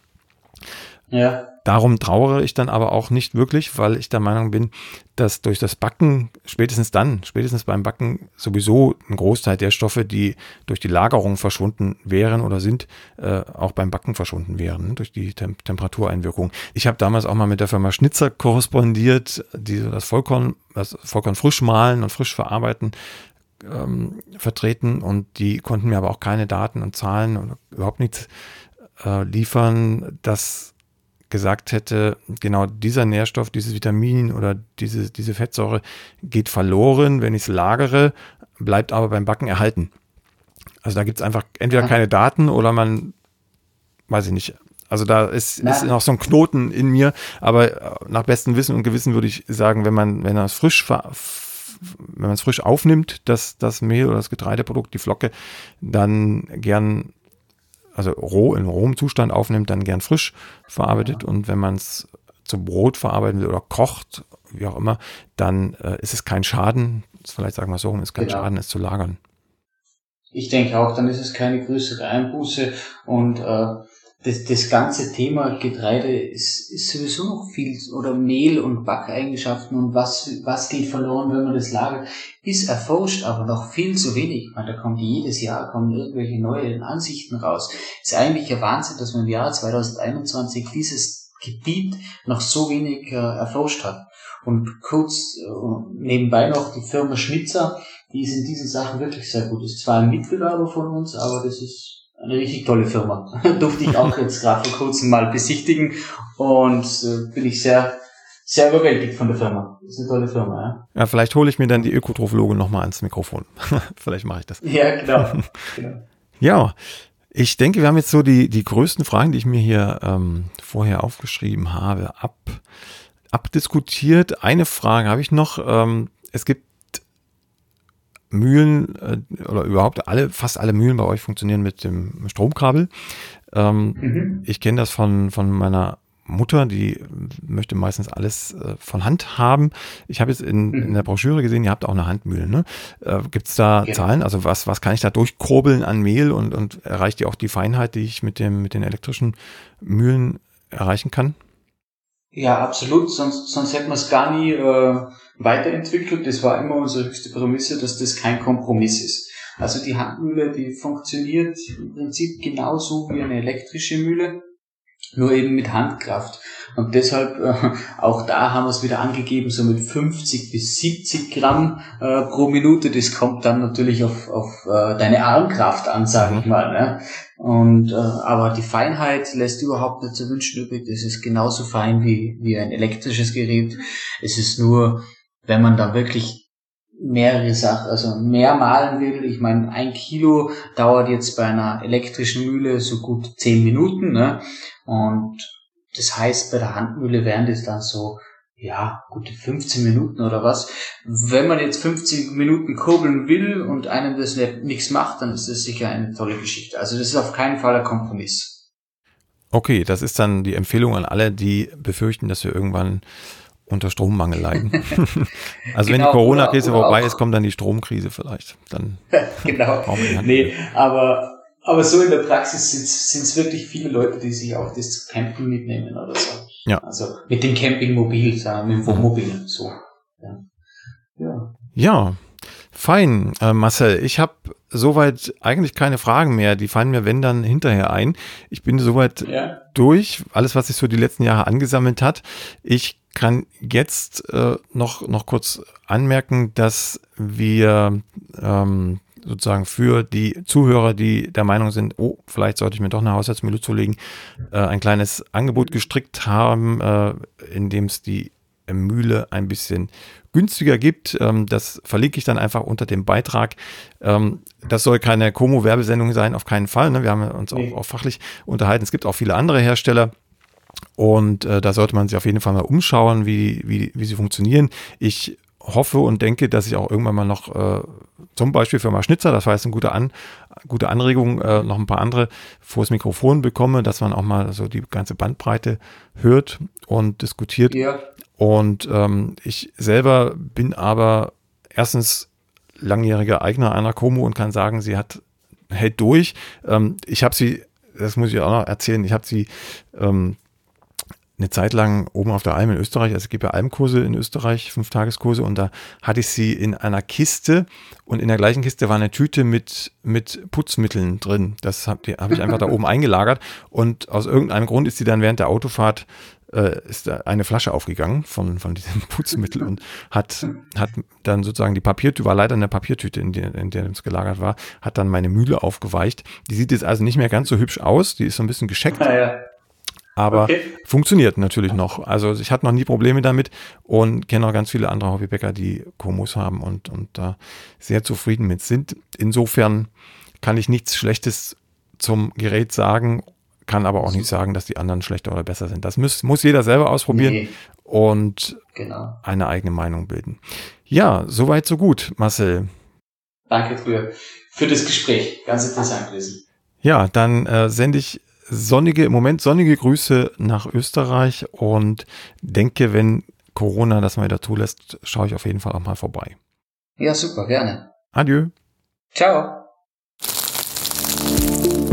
Ja. Darum trauere ich dann aber auch nicht wirklich, weil ich der Meinung bin, dass durch das Backen, spätestens dann, spätestens beim Backen, sowieso ein Großteil der Stoffe, die durch die Lagerung verschwunden wären oder sind, äh, auch beim Backen verschwunden wären, durch die Tem Temperatureinwirkung. Ich habe damals auch mal mit der Firma Schnitzer korrespondiert, die das Vollkorn, das Vollkorn frisch mahlen und frisch verarbeiten ähm, vertreten und die konnten mir aber auch keine Daten und Zahlen und überhaupt nichts äh, liefern, dass gesagt hätte, genau dieser Nährstoff, dieses Vitamin oder diese, diese Fettsäure geht verloren, wenn ich es lagere, bleibt aber beim Backen erhalten. Also da gibt es einfach entweder ja. keine Daten oder man, weiß ich nicht. Also da ist, ist noch so ein Knoten in mir, aber nach bestem Wissen und Gewissen würde ich sagen, wenn man, wenn man es frisch wenn man es frisch aufnimmt, das, das Mehl oder das Getreideprodukt, die Flocke, dann gern also roh in rohem Zustand aufnimmt, dann gern frisch verarbeitet. Ja. Und wenn man es zum Brot verarbeiten will oder kocht, wie auch immer, dann äh, ist es kein Schaden, vielleicht sagen wir so, ist kein genau. Schaden, es zu lagern. Ich denke auch, dann ist es keine größere Einbuße und äh, das, das ganze Thema Getreide ist, ist sowieso noch viel, oder Mehl und Backeigenschaften und was, was geht verloren, wenn man das lagert, ist erforscht, aber noch viel zu wenig. Man, da kommt jedes Jahr kommen irgendwelche neuen Ansichten raus. Ist eigentlich ein Wahnsinn, dass man im Jahr 2021 dieses Gebiet noch so wenig äh, erforscht hat. Und kurz äh, nebenbei noch die Firma Schnitzer, die ist in diesen Sachen wirklich sehr gut. Ist zwar ein Mitbewerber von uns, aber das ist eine richtig tolle Firma. Durfte ich auch jetzt gerade vor kurzem mal besichtigen und äh, bin ich sehr, sehr überwältigt von der Firma. Das ist eine tolle Firma, ja. Ja, vielleicht hole ich mir dann die Ökotrophologe nochmal ans Mikrofon. vielleicht mache ich das. Ja, genau. genau. Ja, ich denke, wir haben jetzt so die, die größten Fragen, die ich mir hier ähm, vorher aufgeschrieben habe, ab, abdiskutiert. Eine Frage habe ich noch. Ähm, es gibt Mühlen äh, oder überhaupt alle, fast alle Mühlen bei euch funktionieren mit dem Stromkabel. Ähm, mhm. Ich kenne das von, von meiner Mutter, die möchte meistens alles äh, von Hand haben. Ich habe jetzt in, mhm. in der Broschüre gesehen, ihr habt auch eine Handmühle. Ne? Äh, Gibt es da ja. Zahlen? Also was, was kann ich da durchkurbeln an Mehl und, und erreicht ihr auch die Feinheit, die ich mit, dem, mit den elektrischen Mühlen erreichen kann? Ja, absolut. Sonst, sonst hätten wir es gar nie äh, weiterentwickelt. Das war immer unsere höchste Prämisse, dass das kein Kompromiss ist. Also die Handmühle, die funktioniert im Prinzip genauso wie eine elektrische Mühle nur eben mit Handkraft. Und deshalb, äh, auch da haben wir es wieder angegeben, so mit 50 bis 70 Gramm äh, pro Minute. Das kommt dann natürlich auf, auf äh, deine Armkraft an, sage ich mhm. mal. Ne? Und äh, aber die Feinheit lässt überhaupt nicht zu wünschen übrig. Das ist genauso fein wie, wie ein elektrisches Gerät. Es ist nur, wenn man da wirklich mehrere Sachen, also mehr malen will. Ich meine, ein Kilo dauert jetzt bei einer elektrischen Mühle so gut zehn Minuten, ne? Und das heißt, bei der Handmühle wären das dann so, ja, gute 15 Minuten oder was. Wenn man jetzt 15 Minuten kurbeln will und einem das nichts macht, dann ist das sicher eine tolle Geschichte. Also das ist auf keinen Fall ein Kompromiss. Okay, das ist dann die Empfehlung an alle, die befürchten, dass wir irgendwann unter Strommangel leiden. also genau, wenn die Corona-Krise vorbei ist, kommt dann die Stromkrise vielleicht. Dann genau. Nee, aber, aber so in der Praxis sind es wirklich viele Leute, die sich auch das Camping mitnehmen oder so. Ja. Also mit dem Campingmobil, sagen wir, mit dem Wohnmobil, so. Ja. ja. Ja, fein, äh, Marcel. Ich habe soweit eigentlich keine Fragen mehr. Die fallen mir, wenn dann, hinterher ein. Ich bin soweit ja. durch. Alles, was sich so die letzten Jahre angesammelt hat. Ich kann jetzt äh, noch, noch kurz anmerken, dass wir ähm, sozusagen für die Zuhörer, die der Meinung sind, oh, vielleicht sollte ich mir doch eine Haushaltsmühle zulegen, äh, ein kleines Angebot gestrickt haben, äh, in dem es die Mühle ein bisschen günstiger gibt. Ähm, das verlinke ich dann einfach unter dem Beitrag. Ähm, das soll keine Como-Werbesendung sein, auf keinen Fall. Ne? Wir haben uns auch, auch fachlich unterhalten. Es gibt auch viele andere Hersteller. Und äh, da sollte man sich auf jeden Fall mal umschauen, wie, wie, wie sie funktionieren. Ich hoffe und denke, dass ich auch irgendwann mal noch äh, zum Beispiel für mal Schnitzer, das war jetzt eine gute, An, gute Anregung, äh, noch ein paar andere vors Mikrofon bekomme, dass man auch mal so die ganze Bandbreite hört und diskutiert. Ja. Und ähm, ich selber bin aber erstens langjähriger Eigner einer Como und kann sagen, sie hat hält durch. Ähm, ich habe sie, das muss ich auch noch erzählen, ich habe sie ähm, eine Zeit lang oben auf der Alm in Österreich, also es gibt ja Almkurse in Österreich, Fünftageskurse, und da hatte ich sie in einer Kiste und in der gleichen Kiste war eine Tüte mit, mit Putzmitteln drin. Das habe hab ich einfach da oben eingelagert und aus irgendeinem Grund ist sie dann während der Autofahrt äh, ist da eine Flasche aufgegangen von, von diesem Putzmittel und hat, hat dann sozusagen die Papiertüte, war leider eine Papiertüte, in der, in der es gelagert war, hat dann meine Mühle aufgeweicht. Die sieht jetzt also nicht mehr ganz so hübsch aus, die ist so ein bisschen gescheckt. Ah, ja aber okay. funktioniert natürlich noch. Also ich hatte noch nie Probleme damit und kenne auch ganz viele andere Hobbybäcker, die Komos haben und, und da sehr zufrieden mit sind. Insofern kann ich nichts Schlechtes zum Gerät sagen, kann aber auch nicht sagen, dass die anderen schlechter oder besser sind. Das muss, muss jeder selber ausprobieren nee. und genau. eine eigene Meinung bilden. Ja, soweit, so gut, Marcel. Danke für, für das Gespräch. Ganz interessant gewesen. Ja, dann äh, sende ich sonnige, im Moment sonnige Grüße nach Österreich und denke, wenn Corona das mal wieder zulässt, schaue ich auf jeden Fall auch mal vorbei. Ja, super, gerne. Adieu. Ciao.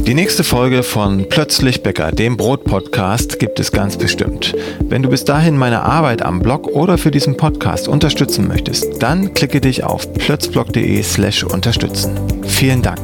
Die nächste Folge von Plötzlich Bäcker, dem Brot-Podcast, gibt es ganz bestimmt. Wenn du bis dahin meine Arbeit am Blog oder für diesen Podcast unterstützen möchtest, dann klicke dich auf plötzblog.de slash unterstützen. Vielen Dank.